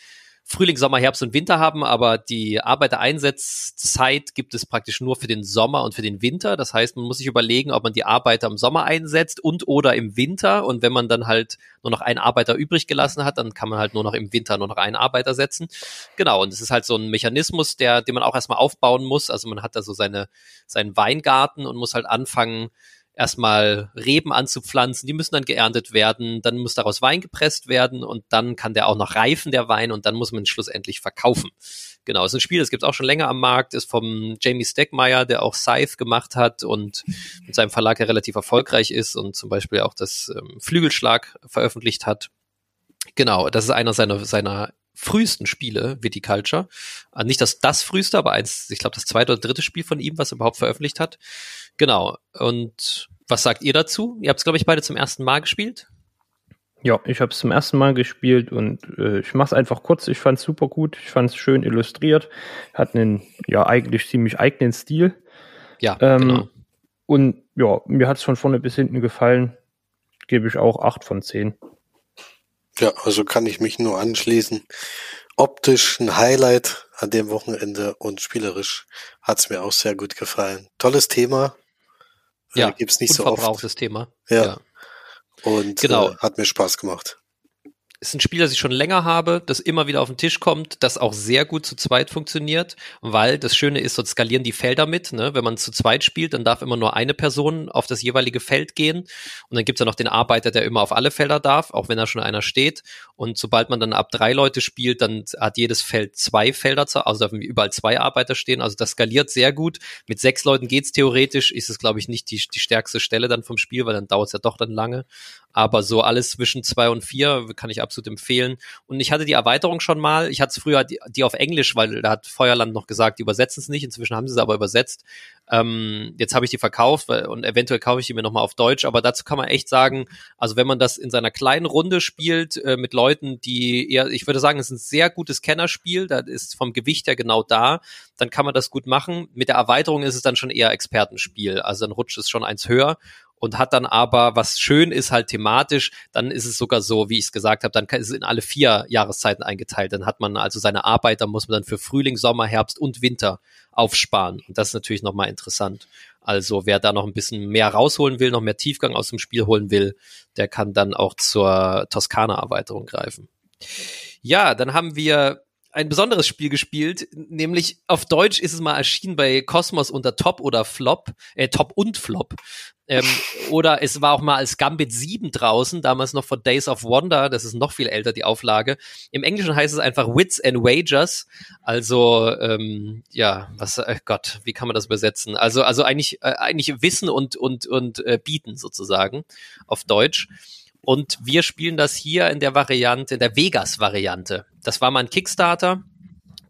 Frühling, Sommer, Herbst und Winter haben, aber die Arbeitereinsatzzeit gibt es praktisch nur für den Sommer und für den Winter. Das heißt, man muss sich überlegen, ob man die Arbeiter im Sommer einsetzt und oder im Winter. Und wenn man dann halt nur noch einen Arbeiter übrig gelassen hat, dann kann man halt nur noch im Winter nur noch einen Arbeiter setzen. Genau. Und es ist halt so ein Mechanismus, der, den man auch erstmal aufbauen muss. Also man hat da so seine, seinen Weingarten und muss halt anfangen, erstmal Reben anzupflanzen, die müssen dann geerntet werden, dann muss daraus Wein gepresst werden und dann kann der auch noch reifen, der Wein, und dann muss man ihn schlussendlich verkaufen. Genau, ist ein Spiel, das gibt es auch schon länger am Markt, ist vom Jamie Steckmeyer, der auch Scythe gemacht hat und mit seinem Verlag ja relativ erfolgreich ist und zum Beispiel auch das ähm, Flügelschlag veröffentlicht hat. Genau, das ist einer seiner, seiner frühesten Spiele, Viticulture. Äh, nicht das, das früheste, aber eins, ich glaube, das zweite oder dritte Spiel von ihm, was er überhaupt veröffentlicht hat. Genau. Und was sagt ihr dazu? Ihr habt es, glaube ich, beide zum ersten Mal gespielt. Ja, ich habe es zum ersten Mal gespielt und äh, ich mache es einfach kurz. Ich fand es super gut. Ich fand es schön illustriert. Hat einen ja eigentlich ziemlich eigenen Stil. Ja, ähm, genau. Und ja, mir hat es von vorne bis hinten gefallen. Gebe ich auch acht von zehn. Ja, also kann ich mich nur anschließen. Optisch ein Highlight an dem Wochenende und spielerisch hat's mir auch sehr gut gefallen. Tolles Thema. Ja, äh, gibt's nicht so oft. Thema. Ja. ja. Und genau. Äh, hat mir Spaß gemacht ist ein Spiel, das ich schon länger habe, das immer wieder auf den Tisch kommt, das auch sehr gut zu zweit funktioniert, weil das Schöne ist, dort skalieren die Felder mit. Ne? Wenn man zu zweit spielt, dann darf immer nur eine Person auf das jeweilige Feld gehen. Und dann gibt's ja noch den Arbeiter, der immer auf alle Felder darf, auch wenn da schon einer steht. Und sobald man dann ab drei Leute spielt, dann hat jedes Feld zwei Felder, also dürfen überall zwei Arbeiter stehen. Also das skaliert sehr gut. Mit sechs Leuten geht's theoretisch, ist es, glaube ich, nicht die, die stärkste Stelle dann vom Spiel, weil dann dauert's ja doch dann lange. Aber so alles zwischen zwei und vier kann ich absolut empfehlen. Und ich hatte die Erweiterung schon mal. Ich hatte es früher die, die, auf Englisch, weil da hat Feuerland noch gesagt, die übersetzen es nicht. Inzwischen haben sie es aber übersetzt. Ähm, jetzt habe ich die verkauft weil, und eventuell kaufe ich die mir nochmal auf Deutsch. Aber dazu kann man echt sagen, also wenn man das in seiner kleinen Runde spielt äh, mit Leuten, die eher, ich würde sagen, es ist ein sehr gutes Kennerspiel. Da ist vom Gewicht her genau da. Dann kann man das gut machen. Mit der Erweiterung ist es dann schon eher Expertenspiel. Also dann rutscht es schon eins höher und hat dann aber, was schön ist halt thematisch, dann ist es sogar so, wie ich es gesagt habe, dann ist es in alle vier Jahreszeiten eingeteilt. Dann hat man also seine Arbeit, da muss man dann für Frühling, Sommer, Herbst und Winter aufsparen. Und das ist natürlich nochmal interessant. Also wer da noch ein bisschen mehr rausholen will, noch mehr Tiefgang aus dem Spiel holen will, der kann dann auch zur Toskana-Erweiterung greifen. Ja, dann haben wir ein besonderes Spiel gespielt, nämlich auf Deutsch ist es mal erschienen bei Cosmos unter Top oder Flop, äh, Top und Flop. Ähm, oder es war auch mal als Gambit 7 draußen, damals noch von Days of Wonder, das ist noch viel älter, die Auflage. Im Englischen heißt es einfach Wits and Wagers, also ähm, ja, was, äh Gott, wie kann man das übersetzen? Also, also eigentlich, äh, eigentlich Wissen und, und, und äh, Bieten sozusagen auf Deutsch. Und wir spielen das hier in der Variante, in der Vegas-Variante. Das war mal ein Kickstarter.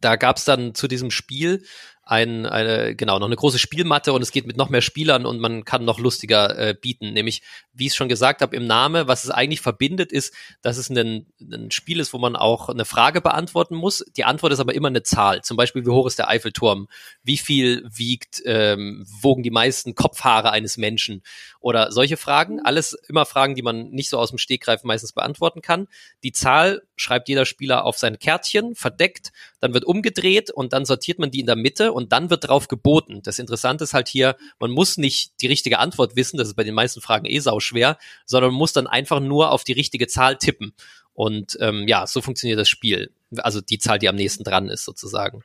Da gab es dann zu diesem Spiel ein, eine, genau, noch eine große Spielmatte und es geht mit noch mehr Spielern und man kann noch lustiger äh, bieten. Nämlich, wie ich es schon gesagt habe, im Name, was es eigentlich verbindet, ist, dass es ein, ein Spiel ist, wo man auch eine Frage beantworten muss. Die Antwort ist aber immer eine Zahl. Zum Beispiel, wie hoch ist der Eiffelturm? Wie viel wiegt, ähm, wogen die meisten Kopfhaare eines Menschen? Oder solche Fragen. Alles immer Fragen, die man nicht so aus dem Stegreif meistens beantworten kann. Die Zahl schreibt jeder Spieler auf sein Kärtchen, verdeckt, dann wird umgedreht und dann sortiert man die in der Mitte und dann wird drauf geboten. Das Interessante ist halt hier, man muss nicht die richtige Antwort wissen, das ist bei den meisten Fragen eh sau schwer, sondern man muss dann einfach nur auf die richtige Zahl tippen. Und ähm, ja, so funktioniert das Spiel. Also die Zahl, die am nächsten dran ist, sozusagen.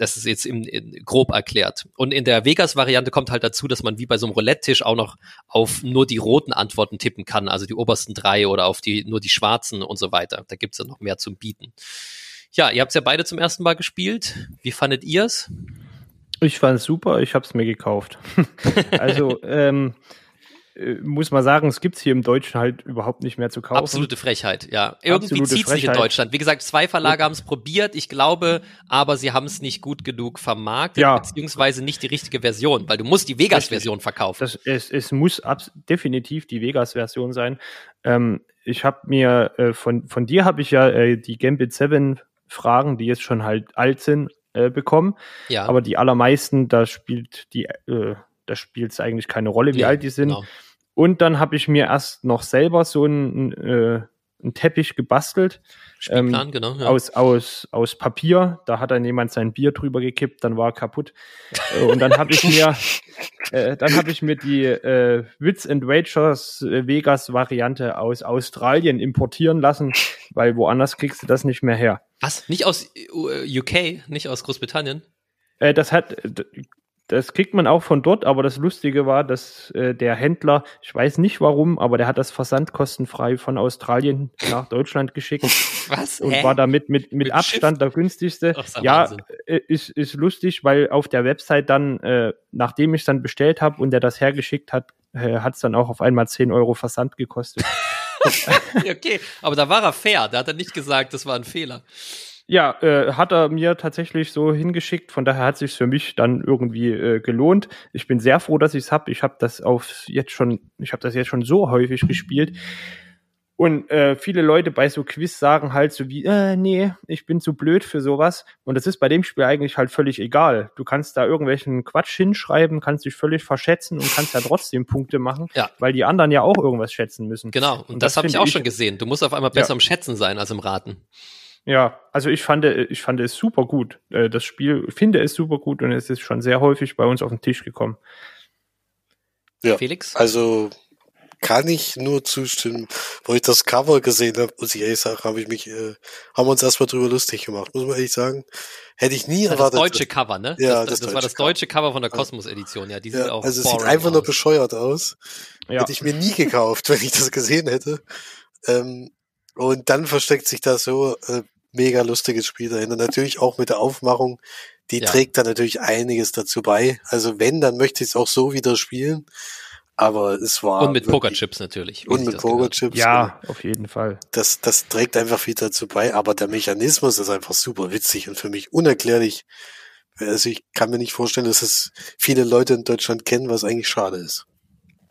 Das ist jetzt im, in, grob erklärt. Und in der Vegas-Variante kommt halt dazu, dass man wie bei so einem Roulette-Tisch auch noch auf nur die roten Antworten tippen kann, also die obersten drei oder auf die nur die schwarzen und so weiter. Da gibt's ja noch mehr zum Bieten. Ja, ihr habt ja beide zum ersten Mal gespielt. Wie fandet ihr's? Ich fand es super, ich habe es mir gekauft. also ähm, äh, muss man sagen, es gibt's hier im Deutschen halt überhaupt nicht mehr zu kaufen. Absolute Frechheit, ja. Irgendwie zieht sich in Deutschland. Wie gesagt, zwei Verlage haben es probiert, ich glaube, aber sie haben es nicht gut genug vermarktet, ja. beziehungsweise nicht die richtige Version, weil du musst die Vegas-Version verkaufen. Das, es, es muss definitiv die Vegas-Version sein. Ähm, ich habe mir äh, von, von dir habe ich ja äh, die Gambit 7 Fragen, die jetzt schon halt alt sind, äh, bekommen. Ja. Aber die allermeisten, da spielt die, äh, da spielt es eigentlich keine Rolle, wie ja, alt die sind. Genau. Und dann habe ich mir erst noch selber so einen, äh, einen Teppich gebastelt. Spielplan, ähm, genau. Ja. Aus, aus, aus Papier. Da hat dann jemand sein Bier drüber gekippt, dann war er kaputt. Äh, und dann habe ich mir, äh, dann habe ich mir die äh, Wits and Wagers äh, Vegas Variante aus Australien importieren lassen, weil woanders kriegst du das nicht mehr her. Was? Nicht aus UK, äh, nicht aus Großbritannien? Äh, das hat, das kriegt man auch von dort, aber das Lustige war, dass äh, der Händler, ich weiß nicht warum, aber der hat das versandkostenfrei von Australien nach Deutschland geschickt. Was? Und Hä? war damit mit, mit, mit Abstand Schiff? der günstigste. Ach, ja, äh, ist, ist lustig, weil auf der Website dann, äh, nachdem ich es dann bestellt habe und der das hergeschickt hat, äh, hat es dann auch auf einmal 10 Euro Versand gekostet. okay, aber da war er fair, da hat er nicht gesagt, das war ein Fehler. Ja, äh, hat er mir tatsächlich so hingeschickt. Von daher hat sich für mich dann irgendwie äh, gelohnt. Ich bin sehr froh, dass ich es habe. Ich habe das auf jetzt schon, ich habe das jetzt schon so häufig gespielt. Und äh, viele Leute bei so Quiz sagen halt so wie, äh, nee, ich bin zu blöd für sowas. Und das ist bei dem Spiel eigentlich halt völlig egal. Du kannst da irgendwelchen Quatsch hinschreiben, kannst dich völlig verschätzen und kannst ja trotzdem Punkte machen, ja. weil die anderen ja auch irgendwas schätzen müssen. Genau, und, und das, das habe ich auch ich, schon gesehen. Du musst auf einmal besser ja. im Schätzen sein als im Raten. Ja, also ich fand, ich fand es super gut. Äh, das Spiel finde es super gut und es ist schon sehr häufig bei uns auf den Tisch gekommen. Ja, Felix? Also kann ich nur zustimmen. Wo ich das Cover gesehen habe, muss ich ehrlich sagen, habe ich mich, äh, haben wir uns erstmal drüber lustig gemacht, muss man ehrlich sagen. Hätte ich nie das erwartet. Das deutsche Cover, ne? Ja, das, das, das war das deutsche Cover von der Kosmos-Edition, ja. Die sind ja, auch also es sieht einfach aus. nur bescheuert aus. Ja. Hätte ich mir nie gekauft, wenn ich das gesehen hätte. Ähm, und dann versteckt sich da so äh, mega lustiges Spiel dahinter. Natürlich auch mit der Aufmachung, die ja. trägt da natürlich einiges dazu bei. Also wenn, dann möchte ich es auch so wieder spielen. Aber es war. Und mit Pokerchips natürlich. Und mit Pokerchips. Ja, genau. auf jeden Fall. Das, das trägt einfach viel dazu bei. Aber der Mechanismus ist einfach super witzig und für mich unerklärlich. Also ich kann mir nicht vorstellen, dass es viele Leute in Deutschland kennen, was eigentlich schade ist.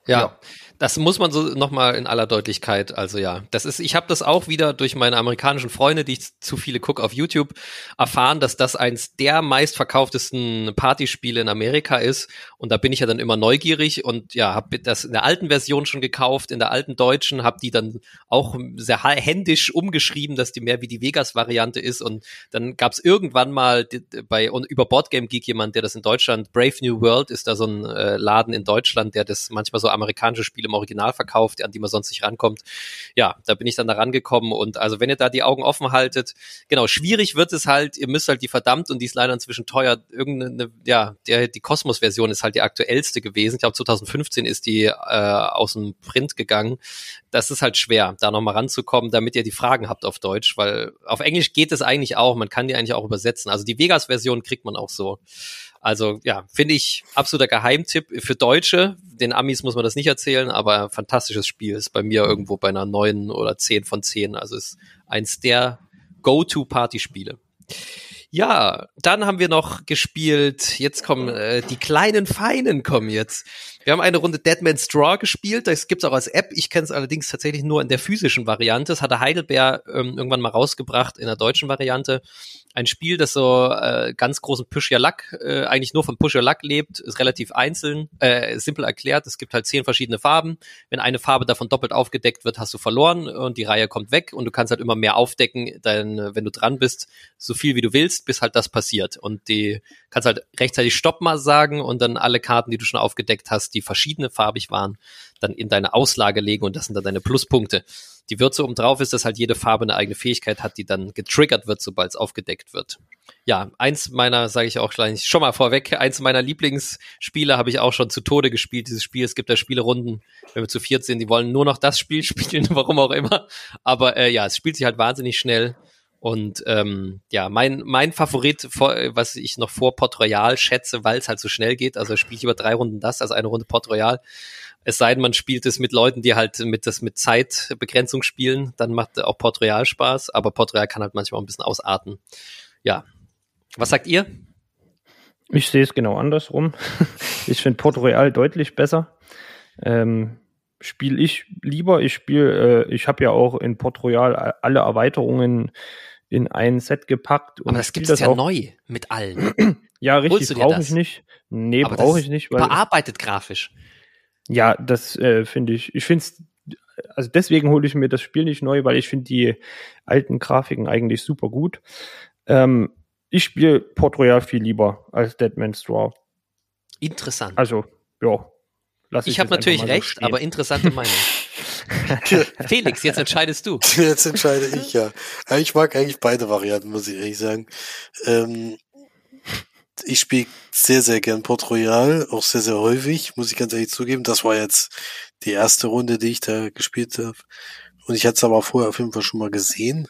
Ja. ja. Das muss man so nochmal in aller Deutlichkeit, also ja, das ist, ich habe das auch wieder durch meine amerikanischen Freunde, die ich zu viele gucke auf YouTube, erfahren, dass das eins der meistverkauftesten Partyspiele in Amerika ist. Und da bin ich ja dann immer neugierig und ja, habe das in der alten Version schon gekauft, in der alten deutschen, habe die dann auch sehr händisch umgeschrieben, dass die mehr wie die Vegas-Variante ist. Und dann gab es irgendwann mal bei über Boardgame Geek jemand, der das in Deutschland, Brave New World ist da so ein äh, Laden in Deutschland, der das manchmal so amerikanische Spiele im Original verkauft, an die man sonst nicht rankommt. Ja, da bin ich dann da rangekommen und also wenn ihr da die Augen offen haltet, genau, schwierig wird es halt, ihr müsst halt die verdammt und die ist leider inzwischen teuer, irgendeine, ja, der, die Kosmos-Version ist halt die aktuellste gewesen. Ich glaube 2015 ist die äh, aus dem Print gegangen. Das ist halt schwer, da nochmal ranzukommen, damit ihr die Fragen habt auf Deutsch, weil auf Englisch geht es eigentlich auch, man kann die eigentlich auch übersetzen. Also die Vegas-Version kriegt man auch so. Also ja, finde ich absoluter Geheimtipp für Deutsche. Den Amis muss man das nicht erzählen, aber fantastisches Spiel ist bei mir irgendwo bei einer neun oder zehn von zehn. Also ist eins der Go-To-Party-Spiele. Ja, dann haben wir noch gespielt, jetzt kommen äh, die kleinen Feinen kommen jetzt. Wir haben eine Runde Deadman's Draw gespielt, das gibt's auch als App. Ich kenne es allerdings tatsächlich nur in der physischen Variante. Das hatte Heidelberg ähm, irgendwann mal rausgebracht in der deutschen Variante ein Spiel, das so äh, ganz großen Push Your Luck, äh, eigentlich nur von Push Your Luck lebt, ist relativ einzeln, äh, simpel erklärt. Es gibt halt zehn verschiedene Farben. Wenn eine Farbe davon doppelt aufgedeckt wird, hast du verloren und die Reihe kommt weg und du kannst halt immer mehr aufdecken, dann, wenn du dran bist, so viel wie du willst, bis halt das passiert. Und die kannst halt rechtzeitig Stopp mal sagen und dann alle Karten, die du schon aufgedeckt hast, die verschiedene farbig waren, dann in deine Auslage legen und das sind dann deine Pluspunkte. Die Würze oben drauf ist, dass halt jede Farbe eine eigene Fähigkeit hat, die dann getriggert wird, sobald es aufgedeckt wird. Ja, eins meiner, sage ich auch gleich schon mal vorweg, eins meiner Lieblingsspiele habe ich auch schon zu Tode gespielt, dieses Spiel. Es gibt da Spielerunden, wenn wir zu viert sind, die wollen nur noch das Spiel spielen, warum auch immer. Aber äh, ja, es spielt sich halt wahnsinnig schnell. Und ähm, ja, mein, mein Favorit, was ich noch vor Port Royal schätze, weil es halt so schnell geht, also spiele ich über drei Runden das, also eine Runde Port Royal, es sei denn, man spielt es mit Leuten, die halt mit das mit Zeitbegrenzung spielen, dann macht auch Port Royal Spaß, aber Port Royal kann halt manchmal auch ein bisschen ausarten. Ja. Was sagt ihr? Ich sehe es genau andersrum. ich finde Port Royal deutlich besser. Ähm, spiele ich lieber. Ich spiele, äh, ich habe ja auch in Port Royal alle Erweiterungen in ein Set gepackt. Aber das gibt es ja auch. neu mit allen. ja, richtig, brauche ich nicht. Nee, brauche ich nicht. Weil bearbeitet grafisch. Ja, das äh, finde ich. Ich finde es, also deswegen hole ich mir das Spiel nicht neu, weil ich finde die alten Grafiken eigentlich super gut. Ähm, ich spiele Port Royal viel lieber als Deadman's Draw. Interessant. Also, ja. Lass ich ich habe natürlich recht, so aber interessante Meinung. Felix, jetzt entscheidest du. Jetzt entscheide ich, ja. Ich mag eigentlich beide Varianten, muss ich ehrlich sagen. Ähm, ich spiele sehr, sehr gern Port Royal, auch sehr, sehr häufig, muss ich ganz ehrlich zugeben. Das war jetzt die erste Runde, die ich da gespielt habe. Und ich hatte es aber vorher auf jeden Fall schon mal gesehen.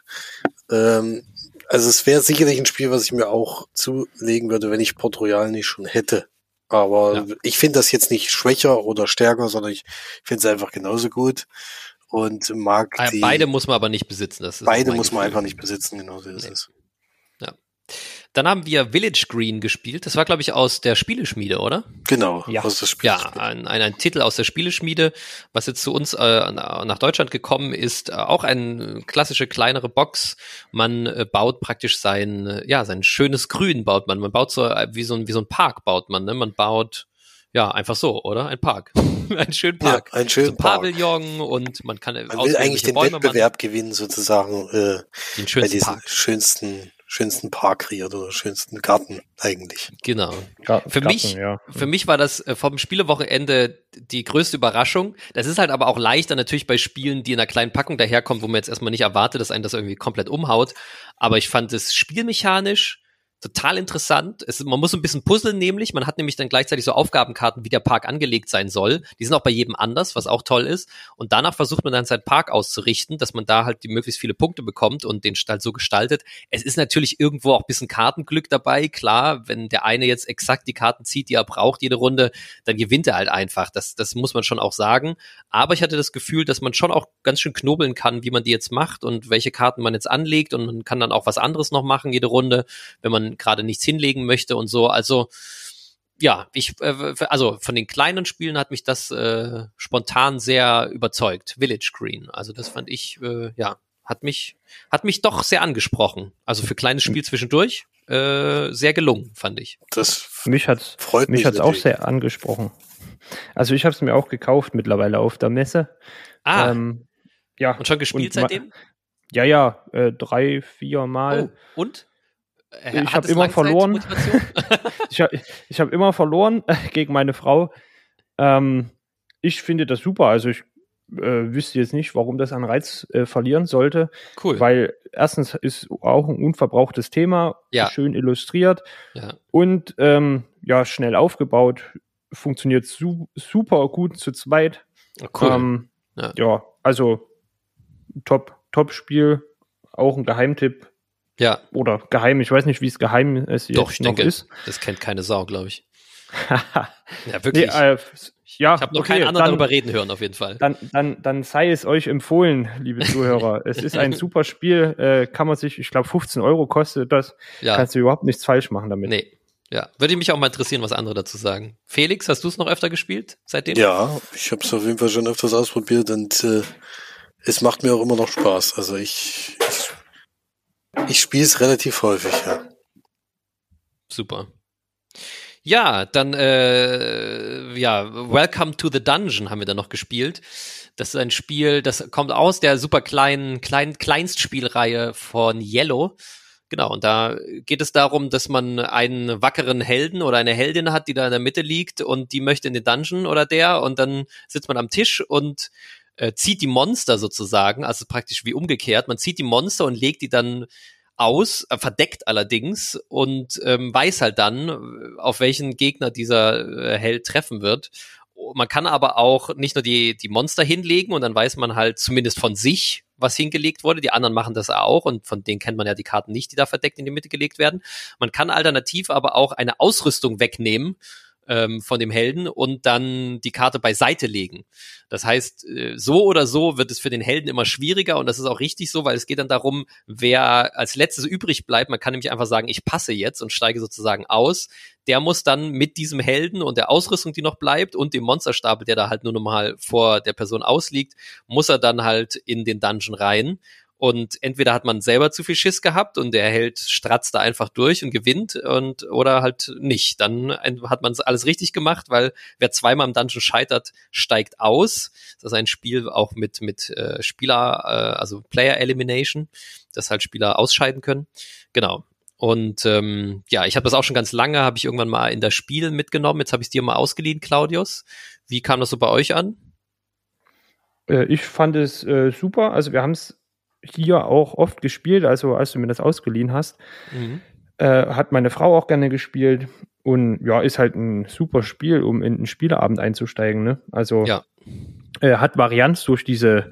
Ähm, also es wäre sicherlich ein Spiel, was ich mir auch zulegen würde, wenn ich Port Royal nicht schon hätte. Aber ja. ich finde das jetzt nicht schwächer oder stärker, sondern ich finde es einfach genauso gut und mag ah, die. Beide muss man aber nicht besitzen. Das beide muss man einfach nicht besitzen, genau so ist nee. es. Dann haben wir Village Green gespielt. Das war, glaube ich, aus der Spieleschmiede, oder? Genau, ja. aus der Spieleschmiede. Ja, ein, ein, ein Titel aus der Spieleschmiede, was jetzt zu uns äh, nach Deutschland gekommen ist. Äh, auch eine klassische kleinere Box. Man äh, baut praktisch sein, äh, ja, sein schönes Grün baut man. Man baut so äh, wie so ein, wie so ein Park baut man. Ne? Man baut ja, einfach so, oder? Ein Park. ein schönen Park. Ja, ein schönen so ein Pavillon und man kann Man will eigentlich den Bäume Wettbewerb gewinnen, sozusagen, äh, den schönsten bei diesen Park. schönsten schönsten Park kreiert oder schönsten Garten eigentlich. Genau. Garten, für mich, ja. für mich war das äh, vom Spielewochenende die größte Überraschung. Das ist halt aber auch leichter natürlich bei Spielen, die in einer kleinen Packung daherkommen, wo man jetzt erstmal nicht erwartet, dass einen das irgendwie komplett umhaut. Aber ich fand es spielmechanisch total interessant. Es, man muss ein bisschen puzzeln nämlich. Man hat nämlich dann gleichzeitig so Aufgabenkarten, wie der Park angelegt sein soll. Die sind auch bei jedem anders, was auch toll ist. Und danach versucht man dann seinen Park auszurichten, dass man da halt die möglichst viele Punkte bekommt und den halt so gestaltet. Es ist natürlich irgendwo auch ein bisschen Kartenglück dabei. Klar, wenn der eine jetzt exakt die Karten zieht, die er braucht jede Runde, dann gewinnt er halt einfach. Das, das muss man schon auch sagen. Aber ich hatte das Gefühl, dass man schon auch ganz schön knobeln kann, wie man die jetzt macht und welche Karten man jetzt anlegt. Und man kann dann auch was anderes noch machen jede Runde, wenn man gerade nichts hinlegen möchte und so. Also ja, ich, äh, also von den kleinen Spielen hat mich das äh, spontan sehr überzeugt. Village Green. Also das fand ich, äh, ja, hat mich, hat mich doch sehr angesprochen. Also für kleines Spiel zwischendurch äh, sehr gelungen, fand ich. Das mich hat's, freut mich, mich hat's auch sehr angesprochen. Also ich habe es mir auch gekauft mittlerweile auf der Messe. Ah. Ähm, ja. Und schon gespielt und seitdem? Ja, ja, äh, drei, vier Mal. Oh, und? Äh, ich habe immer verloren. ich habe ich hab immer verloren gegen meine Frau. Ähm, ich finde das super. Also ich äh, wüsste jetzt nicht, warum das an Reiz äh, verlieren sollte. Cool. Weil erstens ist auch ein unverbrauchtes Thema, ja. schön illustriert ja. und ähm, ja, schnell aufgebaut, funktioniert su super gut zu zweit. Cool. Ähm, ja. ja, also top, top Spiel, auch ein Geheimtipp. Ja. Oder geheim, ich weiß nicht, wie es geheim ist. Doch, ich denke, ist. das kennt keine Sau, glaube ich. ja, wirklich. Nee, äh, ja, ich habe noch okay, keinen anderen dann, darüber reden hören, auf jeden Fall. Dann, dann, dann sei es euch empfohlen, liebe Zuhörer. es ist ein super Spiel, äh, kann man sich, ich glaube, 15 Euro kostet das. Ja. Kannst du überhaupt nichts falsch machen damit. Nee. Ja, würde mich auch mal interessieren, was andere dazu sagen. Felix, hast du es noch öfter gespielt seitdem? Ja, ich habe es auf jeden Fall schon öfters ausprobiert und äh, es macht mir auch immer noch Spaß. Also ich, ich, ich spiele es relativ häufig, ja. Super. Ja, dann äh, ja, Welcome to the Dungeon haben wir dann noch gespielt. Das ist ein Spiel, das kommt aus der super kleinen klein, Kleinstspielreihe von Yellow. Genau, und da geht es darum, dass man einen wackeren Helden oder eine Heldin hat, die da in der Mitte liegt und die möchte in den Dungeon oder der und dann sitzt man am Tisch und äh, zieht die Monster sozusagen, also praktisch wie umgekehrt. Man zieht die Monster und legt die dann aus, äh, verdeckt allerdings und ähm, weiß halt dann, auf welchen Gegner dieser äh, Held treffen wird. Man kann aber auch nicht nur die, die Monster hinlegen und dann weiß man halt zumindest von sich, was hingelegt wurde. Die anderen machen das auch und von denen kennt man ja die Karten nicht, die da verdeckt in die Mitte gelegt werden. Man kann alternativ aber auch eine Ausrüstung wegnehmen ähm, von dem Helden und dann die Karte beiseite legen. Das heißt, äh, so oder so wird es für den Helden immer schwieriger und das ist auch richtig so, weil es geht dann darum, wer als letztes übrig bleibt. Man kann nämlich einfach sagen, ich passe jetzt und steige sozusagen aus. Der muss dann mit diesem Helden und der Ausrüstung, die noch bleibt und dem Monsterstapel, der da halt nur nochmal vor der Person ausliegt, muss er dann halt in den Dungeon rein. Und entweder hat man selber zu viel Schiss gehabt und der Held stratzt da einfach durch und gewinnt und oder halt nicht. Dann hat man alles richtig gemacht, weil wer zweimal im Dungeon scheitert, steigt aus. Das ist ein Spiel auch mit mit äh, Spieler, äh, also Player Elimination, dass halt Spieler ausscheiden können. Genau. Und ähm, ja, ich habe das auch schon ganz lange, habe ich irgendwann mal in das Spiel mitgenommen. Jetzt habe ich dir mal ausgeliehen, Claudius. Wie kam das so bei euch an? Äh, ich fand es äh, super. Also wir haben es hier auch oft gespielt, also als du mir das ausgeliehen hast. Mhm. Äh, hat meine Frau auch gerne gespielt und ja, ist halt ein super Spiel, um in einen Spieleabend einzusteigen. Ne? Also ja. äh, hat Varianz durch diese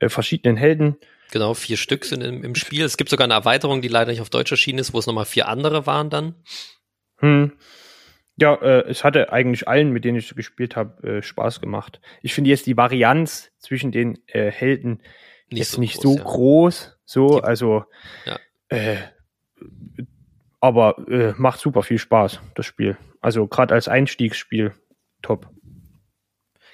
äh, verschiedenen Helden. Genau, vier Stück sind im, im, Spiel. Es gibt sogar eine Erweiterung, die leider nicht auf Deutsch erschienen ist, wo es nochmal vier andere waren dann. Hm. Ja, äh, es hatte eigentlich allen, mit denen ich gespielt habe, äh, Spaß gemacht. Ich finde jetzt die Varianz zwischen den äh, Helden nicht ist so nicht groß, so ja. groß, so, also, ja. äh, aber äh, macht super viel Spaß, das Spiel. Also gerade als Einstiegsspiel, top.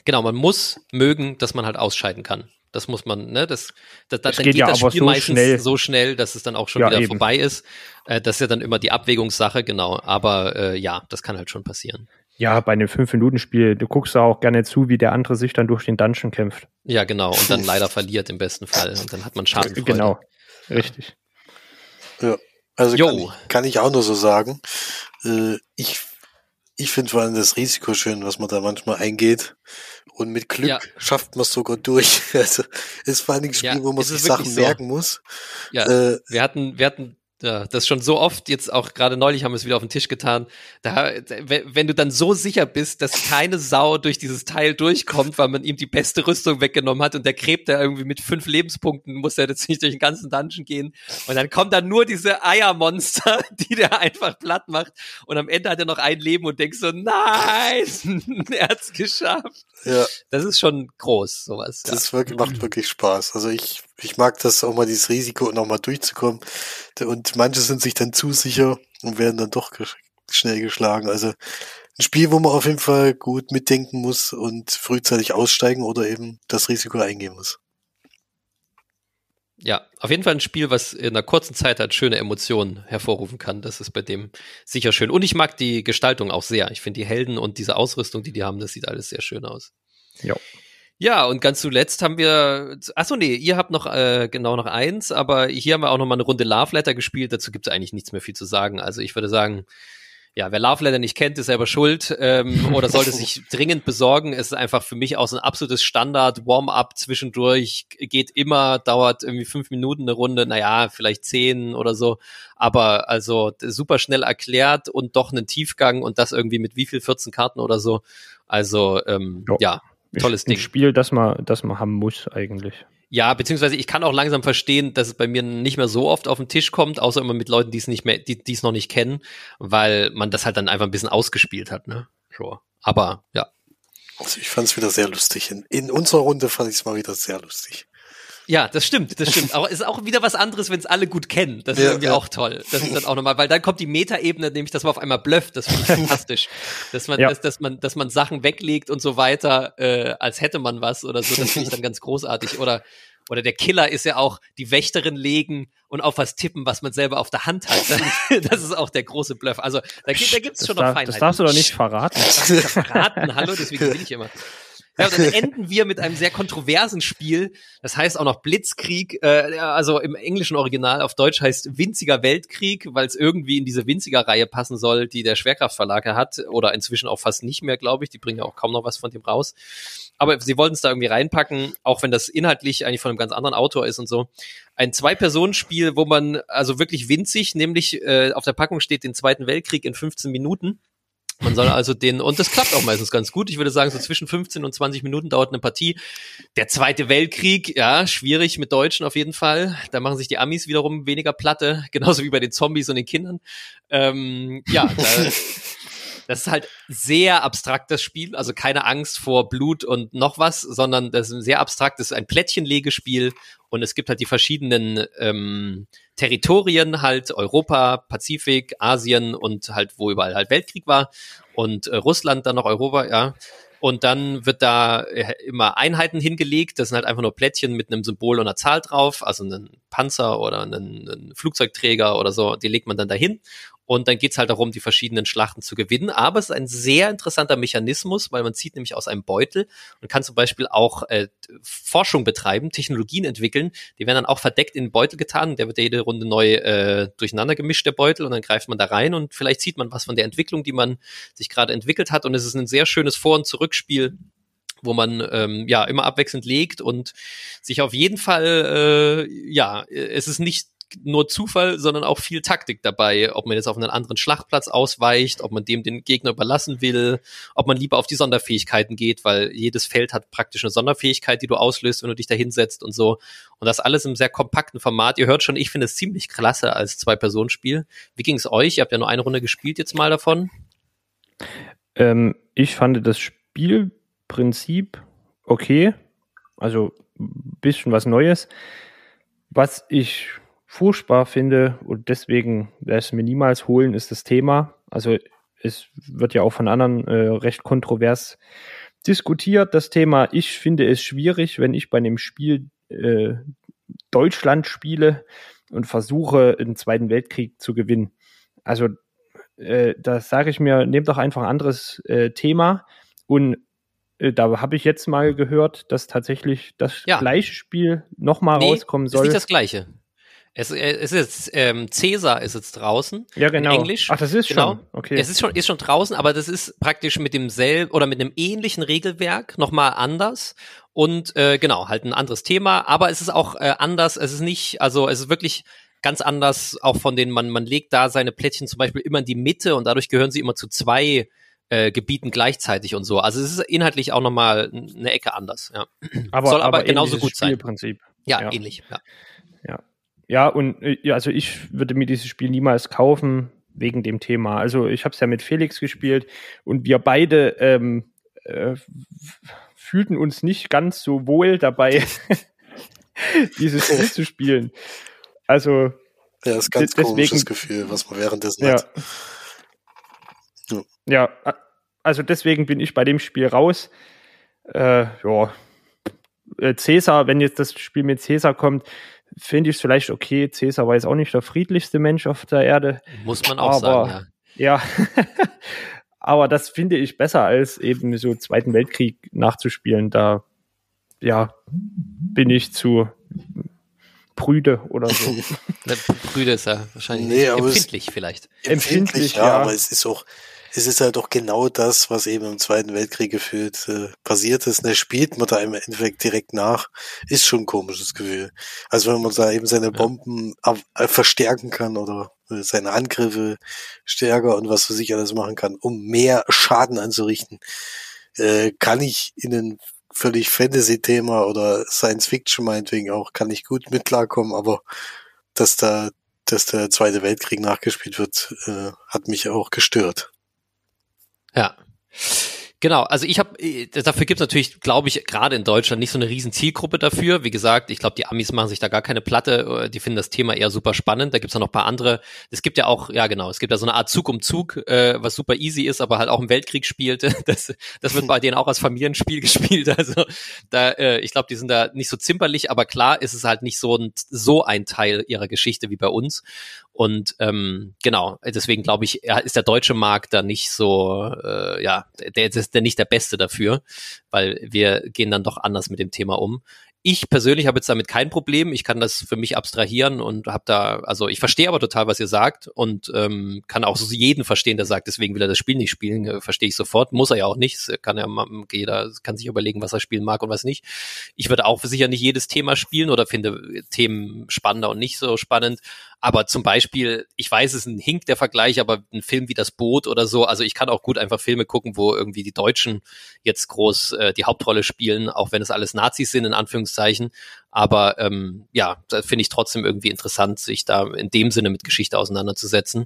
Genau, man muss mögen, dass man halt ausscheiden kann. Das muss man, ne, das, das, das dann geht, ja das Spiel so meistens schnell. so schnell, dass es dann auch schon ja, wieder eben. vorbei ist. Äh, das ist ja dann immer die Abwägungssache, genau. Aber äh, ja, das kann halt schon passieren. Ja, bei einem 5-Minuten-Spiel, du guckst da auch gerne zu, wie der andere sich dann durch den Dungeon kämpft. Ja, genau, und dann leider verliert im besten Fall. Und dann hat man Schadenfreude. Genau, richtig. Ja, also kann ich, kann ich, auch nur so sagen. Äh, ich ich finde vor allem das Risiko schön, was man da manchmal eingeht. Und mit Glück ja. schafft man es sogar durch. Also ist vor allem ein Spiel, ja, wo man sich Sachen so. merken muss. Ja, äh, wir hatten, wir hatten ja, das schon so oft, jetzt auch gerade neulich haben wir es wieder auf den Tisch getan. Da, wenn du dann so sicher bist, dass keine Sau durch dieses Teil durchkommt, weil man ihm die beste Rüstung weggenommen hat und der gräbt da irgendwie mit fünf Lebenspunkten, muss er jetzt nicht durch den ganzen Dungeon gehen. Und dann kommt dann nur diese Eiermonster, die der einfach platt macht. Und am Ende hat er noch ein Leben und denkst so, nein, er hat's geschafft. Ja. Das ist schon groß, sowas. Das ja. wirklich, macht wirklich Spaß. Also ich, ich mag das auch mal, dieses Risiko nochmal durchzukommen. Und manche sind sich dann zu sicher und werden dann doch schnell geschlagen. Also ein Spiel, wo man auf jeden Fall gut mitdenken muss und frühzeitig aussteigen oder eben das Risiko eingehen muss. Ja, auf jeden Fall ein Spiel, was in einer kurzen Zeit halt schöne Emotionen hervorrufen kann. Das ist bei dem sicher schön. Und ich mag die Gestaltung auch sehr. Ich finde die Helden und diese Ausrüstung, die die haben, das sieht alles sehr schön aus. Ja. Ja, und ganz zuletzt haben wir, achso, nee, ihr habt noch äh, genau noch eins, aber hier haben wir auch noch mal eine Runde Love Letter gespielt. Dazu gibt es eigentlich nichts mehr viel zu sagen. Also ich würde sagen, ja, wer Love Letter nicht kennt, ist selber schuld ähm, oder sollte sich dringend besorgen. Es ist einfach für mich auch so ein absolutes Standard Warm-up zwischendurch. Geht immer, dauert irgendwie fünf Minuten eine Runde, naja, vielleicht zehn oder so. Aber also super schnell erklärt und doch einen Tiefgang und das irgendwie mit wie viel 14 Karten oder so. Also ähm, ja, tolles Ding. Ein Spiel, das man, das man haben muss eigentlich. Ja, beziehungsweise ich kann auch langsam verstehen, dass es bei mir nicht mehr so oft auf den Tisch kommt, außer immer mit Leuten, die es nicht mehr, die es noch nicht kennen, weil man das halt dann einfach ein bisschen ausgespielt hat, ne? So. Aber ja. Also ich fand es wieder sehr lustig. In, in unserer Runde fand ich es mal wieder sehr lustig. Ja, das stimmt, das stimmt. Aber es ist auch wieder was anderes, wenn es alle gut kennen. Das ist ja, irgendwie ja. auch toll. Das ist dann auch nochmal, weil dann kommt die Metaebene, nämlich, dass man auf einmal blufft. Das finde ich fantastisch. Dass man, ja. dass, dass man, dass man Sachen weglegt und so weiter, äh, als hätte man was oder so. Das finde ich dann ganz großartig. Oder oder der Killer ist ja auch die Wächterin legen und auf was tippen, was man selber auf der Hand hat. Das ist auch der große Bluff. Also da, gibt, da gibt's schon noch Feinheiten. Das darfst du doch nicht verraten. Das darfst du verraten, hallo, deswegen bin ich immer. Ja, und dann enden wir mit einem sehr kontroversen Spiel. Das heißt auch noch Blitzkrieg. Äh, also im englischen Original auf Deutsch heißt Winziger Weltkrieg, weil es irgendwie in diese Winziger-Reihe passen soll, die der Schwerkraftverlag hat. Oder inzwischen auch fast nicht mehr, glaube ich. Die bringen ja auch kaum noch was von dem raus. Aber sie wollten es da irgendwie reinpacken, auch wenn das inhaltlich eigentlich von einem ganz anderen Autor ist und so. Ein Zwei-Personen-Spiel, wo man also wirklich winzig, nämlich äh, auf der Packung steht den Zweiten Weltkrieg in 15 Minuten man soll also den, und das klappt auch meistens ganz gut. Ich würde sagen, so zwischen 15 und 20 Minuten dauert eine Partie. Der Zweite Weltkrieg, ja, schwierig mit Deutschen auf jeden Fall. Da machen sich die Amis wiederum weniger Platte, genauso wie bei den Zombies und den Kindern. Ähm, ja, da, das ist halt sehr abstraktes Spiel, also keine Angst vor Blut und noch was, sondern das ist ein sehr abstraktes, ein Plättchenlegespiel und es gibt halt die verschiedenen ähm, Territorien, halt Europa, Pazifik, Asien und halt, wo überall halt Weltkrieg war und äh, Russland dann noch Europa, ja. Und dann wird da äh, immer Einheiten hingelegt. Das sind halt einfach nur Plättchen mit einem Symbol und einer Zahl drauf, also einen Panzer oder einen, einen Flugzeugträger oder so. Die legt man dann dahin. Und dann geht's halt darum, die verschiedenen Schlachten zu gewinnen. Aber es ist ein sehr interessanter Mechanismus, weil man zieht nämlich aus einem Beutel und kann zum Beispiel auch äh, Forschung betreiben, Technologien entwickeln. Die werden dann auch verdeckt in den Beutel getan. Der wird jede Runde neu äh, durcheinander gemischt, der Beutel, und dann greift man da rein und vielleicht sieht man was von der Entwicklung, die man sich gerade entwickelt hat. Und es ist ein sehr schönes Vor- und Zurückspiel wo man ähm, ja immer abwechselnd legt und sich auf jeden Fall äh, ja es ist nicht nur Zufall, sondern auch viel Taktik dabei, ob man jetzt auf einen anderen Schlachtplatz ausweicht, ob man dem den Gegner überlassen will, ob man lieber auf die Sonderfähigkeiten geht, weil jedes Feld hat praktisch eine Sonderfähigkeit, die du auslöst, wenn du dich da hinsetzt und so. Und das alles im sehr kompakten Format. Ihr hört schon, ich finde es ziemlich klasse als Zwei-Personen-Spiel. Wie ging es euch? Ihr habt ja nur eine Runde gespielt jetzt mal davon. Ähm, ich fand das Spielprinzip okay. Also bisschen was Neues. Was ich furchtbar finde und deswegen werde ich es mir niemals holen, ist das Thema. Also es wird ja auch von anderen äh, recht kontrovers diskutiert, das Thema. Ich finde es schwierig, wenn ich bei einem Spiel äh, Deutschland spiele und versuche, einen Zweiten Weltkrieg zu gewinnen. Also äh, da sage ich mir, nehmt doch einfach ein anderes äh, Thema und äh, da habe ich jetzt mal gehört, dass tatsächlich das ja. gleiche Spiel nochmal nee, rauskommen soll. Ist nicht das gleiche. Es, äh, es ist jetzt, ähm, Cäsar ist jetzt draußen. Ja, genau. In Englisch. Ach, das ist genau. schon. Okay. Es ist schon, ist schon draußen, aber das ist praktisch mit demselben oder mit einem ähnlichen Regelwerk nochmal anders. Und äh, genau, halt ein anderes Thema, aber es ist auch äh, anders. Es ist nicht, also es ist wirklich ganz anders, auch von denen man, man legt da seine Plättchen zum Beispiel immer in die Mitte und dadurch gehören sie immer zu zwei äh, Gebieten gleichzeitig und so. Also es ist inhaltlich auch nochmal eine Ecke anders. Ja. Aber, Soll aber, aber genauso gut sein. Ja, ja, ähnlich. Ja. Ja, und äh, also ich würde mir dieses Spiel niemals kaufen wegen dem Thema. Also ich habe es ja mit Felix gespielt und wir beide ähm, äh, fühlten uns nicht ganz so wohl dabei, dieses Spiel zu spielen. Also ja, ist ganz deswegen, komisches Gefühl, was man währenddessen ja. hat. Ja. ja, also deswegen bin ich bei dem Spiel raus. Äh, ja, äh, Cäsar, wenn jetzt das Spiel mit Cäsar kommt, finde ich es vielleicht okay. Cäsar war jetzt auch nicht der friedlichste Mensch auf der Erde. Muss man auch aber, sagen, ja. Ja. aber das finde ich besser, als eben so Zweiten Weltkrieg nachzuspielen. Da, ja, bin ich zu, prüde oder so. prüde ist ja wahrscheinlich nee, empfindlich vielleicht. Empfindlich, ja, ja, aber es ist auch, es ist halt auch genau das, was eben im Zweiten Weltkrieg gefühlt äh, passiert ist. Und er spielt man da im Endeffekt direkt nach. Ist schon ein komisches Gefühl. Also wenn man da eben seine Bomben ja. Äh, verstärken kann oder äh, seine Angriffe stärker und was für sich alles machen kann, um mehr Schaden anzurichten, äh, kann ich in ein völlig Fantasy-Thema oder Science-Fiction meinetwegen auch, kann ich gut mit klarkommen, aber dass da dass der Zweite Weltkrieg nachgespielt wird, äh, hat mich auch gestört. Ja. Genau, also ich habe, äh, dafür gibt es natürlich, glaube ich, gerade in Deutschland nicht so eine riesen Zielgruppe dafür. Wie gesagt, ich glaube, die Amis machen sich da gar keine Platte, äh, die finden das Thema eher super spannend. Da gibt es noch paar andere. Es gibt ja auch, ja genau, es gibt ja so eine Art Zug um Zug, äh, was super easy ist, aber halt auch im Weltkrieg spielt. Das, das wird bei denen auch als Familienspiel gespielt. Also da, äh, ich glaube, die sind da nicht so zimperlich, aber klar ist es halt nicht so ein, so ein Teil ihrer Geschichte wie bei uns. Und ähm, genau, deswegen glaube ich, ist der deutsche Markt da nicht so, äh, ja, der, ist der nicht der beste dafür, weil wir gehen dann doch anders mit dem Thema um. Ich persönlich habe jetzt damit kein Problem. Ich kann das für mich abstrahieren und habe da, also ich verstehe aber total, was ihr sagt und ähm, kann auch so jeden verstehen, der sagt, deswegen will er das Spiel nicht spielen. Äh, verstehe ich sofort. Muss er ja auch nicht. Kann ja jeder kann sich überlegen, was er spielen mag und was nicht. Ich würde auch sicher nicht jedes Thema spielen oder finde Themen spannender und nicht so spannend. Aber zum Beispiel, ich weiß, es ist ein Hink der Vergleich, aber ein Film wie Das Boot oder so, also ich kann auch gut einfach Filme gucken, wo irgendwie die Deutschen jetzt groß äh, die Hauptrolle spielen, auch wenn es alles Nazis sind, in Anführungszeichen. Aber ähm, ja, da finde ich trotzdem irgendwie interessant, sich da in dem Sinne mit Geschichte auseinanderzusetzen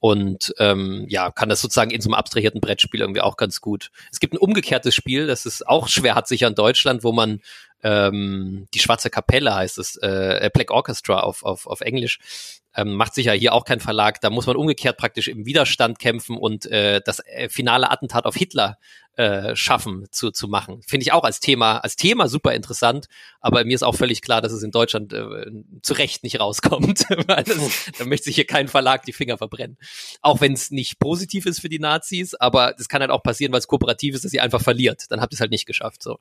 und ähm, ja, kann das sozusagen in so einem abstrahierten Brettspiel irgendwie auch ganz gut. Es gibt ein umgekehrtes Spiel, das ist auch schwer hat sicher in Deutschland, wo man ähm, die Schwarze Kapelle heißt es, äh, Black Orchestra auf, auf, auf Englisch, ähm, macht sicher hier auch kein Verlag. Da muss man umgekehrt praktisch im Widerstand kämpfen und äh, das äh, finale Attentat auf Hitler äh, schaffen zu, zu machen. Finde ich auch als Thema, als Thema super interessant, aber mir ist auch völlig klar, dass es in Deutschland äh, zu Recht nicht rauskommt. das, da möchte sich hier kein Verlag die Finger verbrennen. Auch wenn es nicht positiv ist für die Nazis, aber das kann halt auch passieren, weil es kooperativ ist, dass ihr einfach verliert. Dann habt ihr es halt nicht geschafft. So.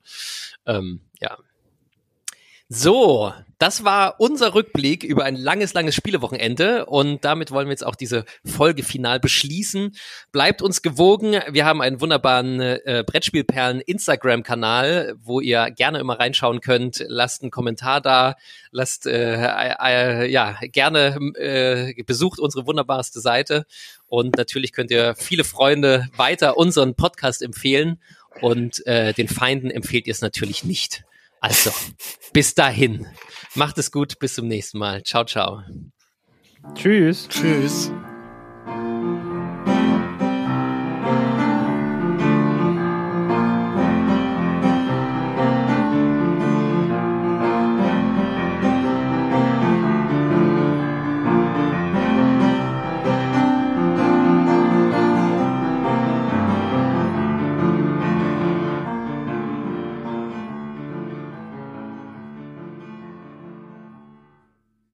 Ähm, ja, so, das war unser Rückblick über ein langes, langes Spielewochenende und damit wollen wir jetzt auch diese Folge final beschließen. Bleibt uns gewogen. Wir haben einen wunderbaren äh, Brettspielperlen Instagram-Kanal, wo ihr gerne immer reinschauen könnt. Lasst einen Kommentar da, lasst äh, äh, ja gerne äh, besucht unsere wunderbarste Seite und natürlich könnt ihr viele Freunde weiter unseren Podcast empfehlen und äh, den Feinden empfehlt ihr es natürlich nicht. Also, bis dahin. Macht es gut, bis zum nächsten Mal. Ciao, ciao. Tschüss. Tschüss.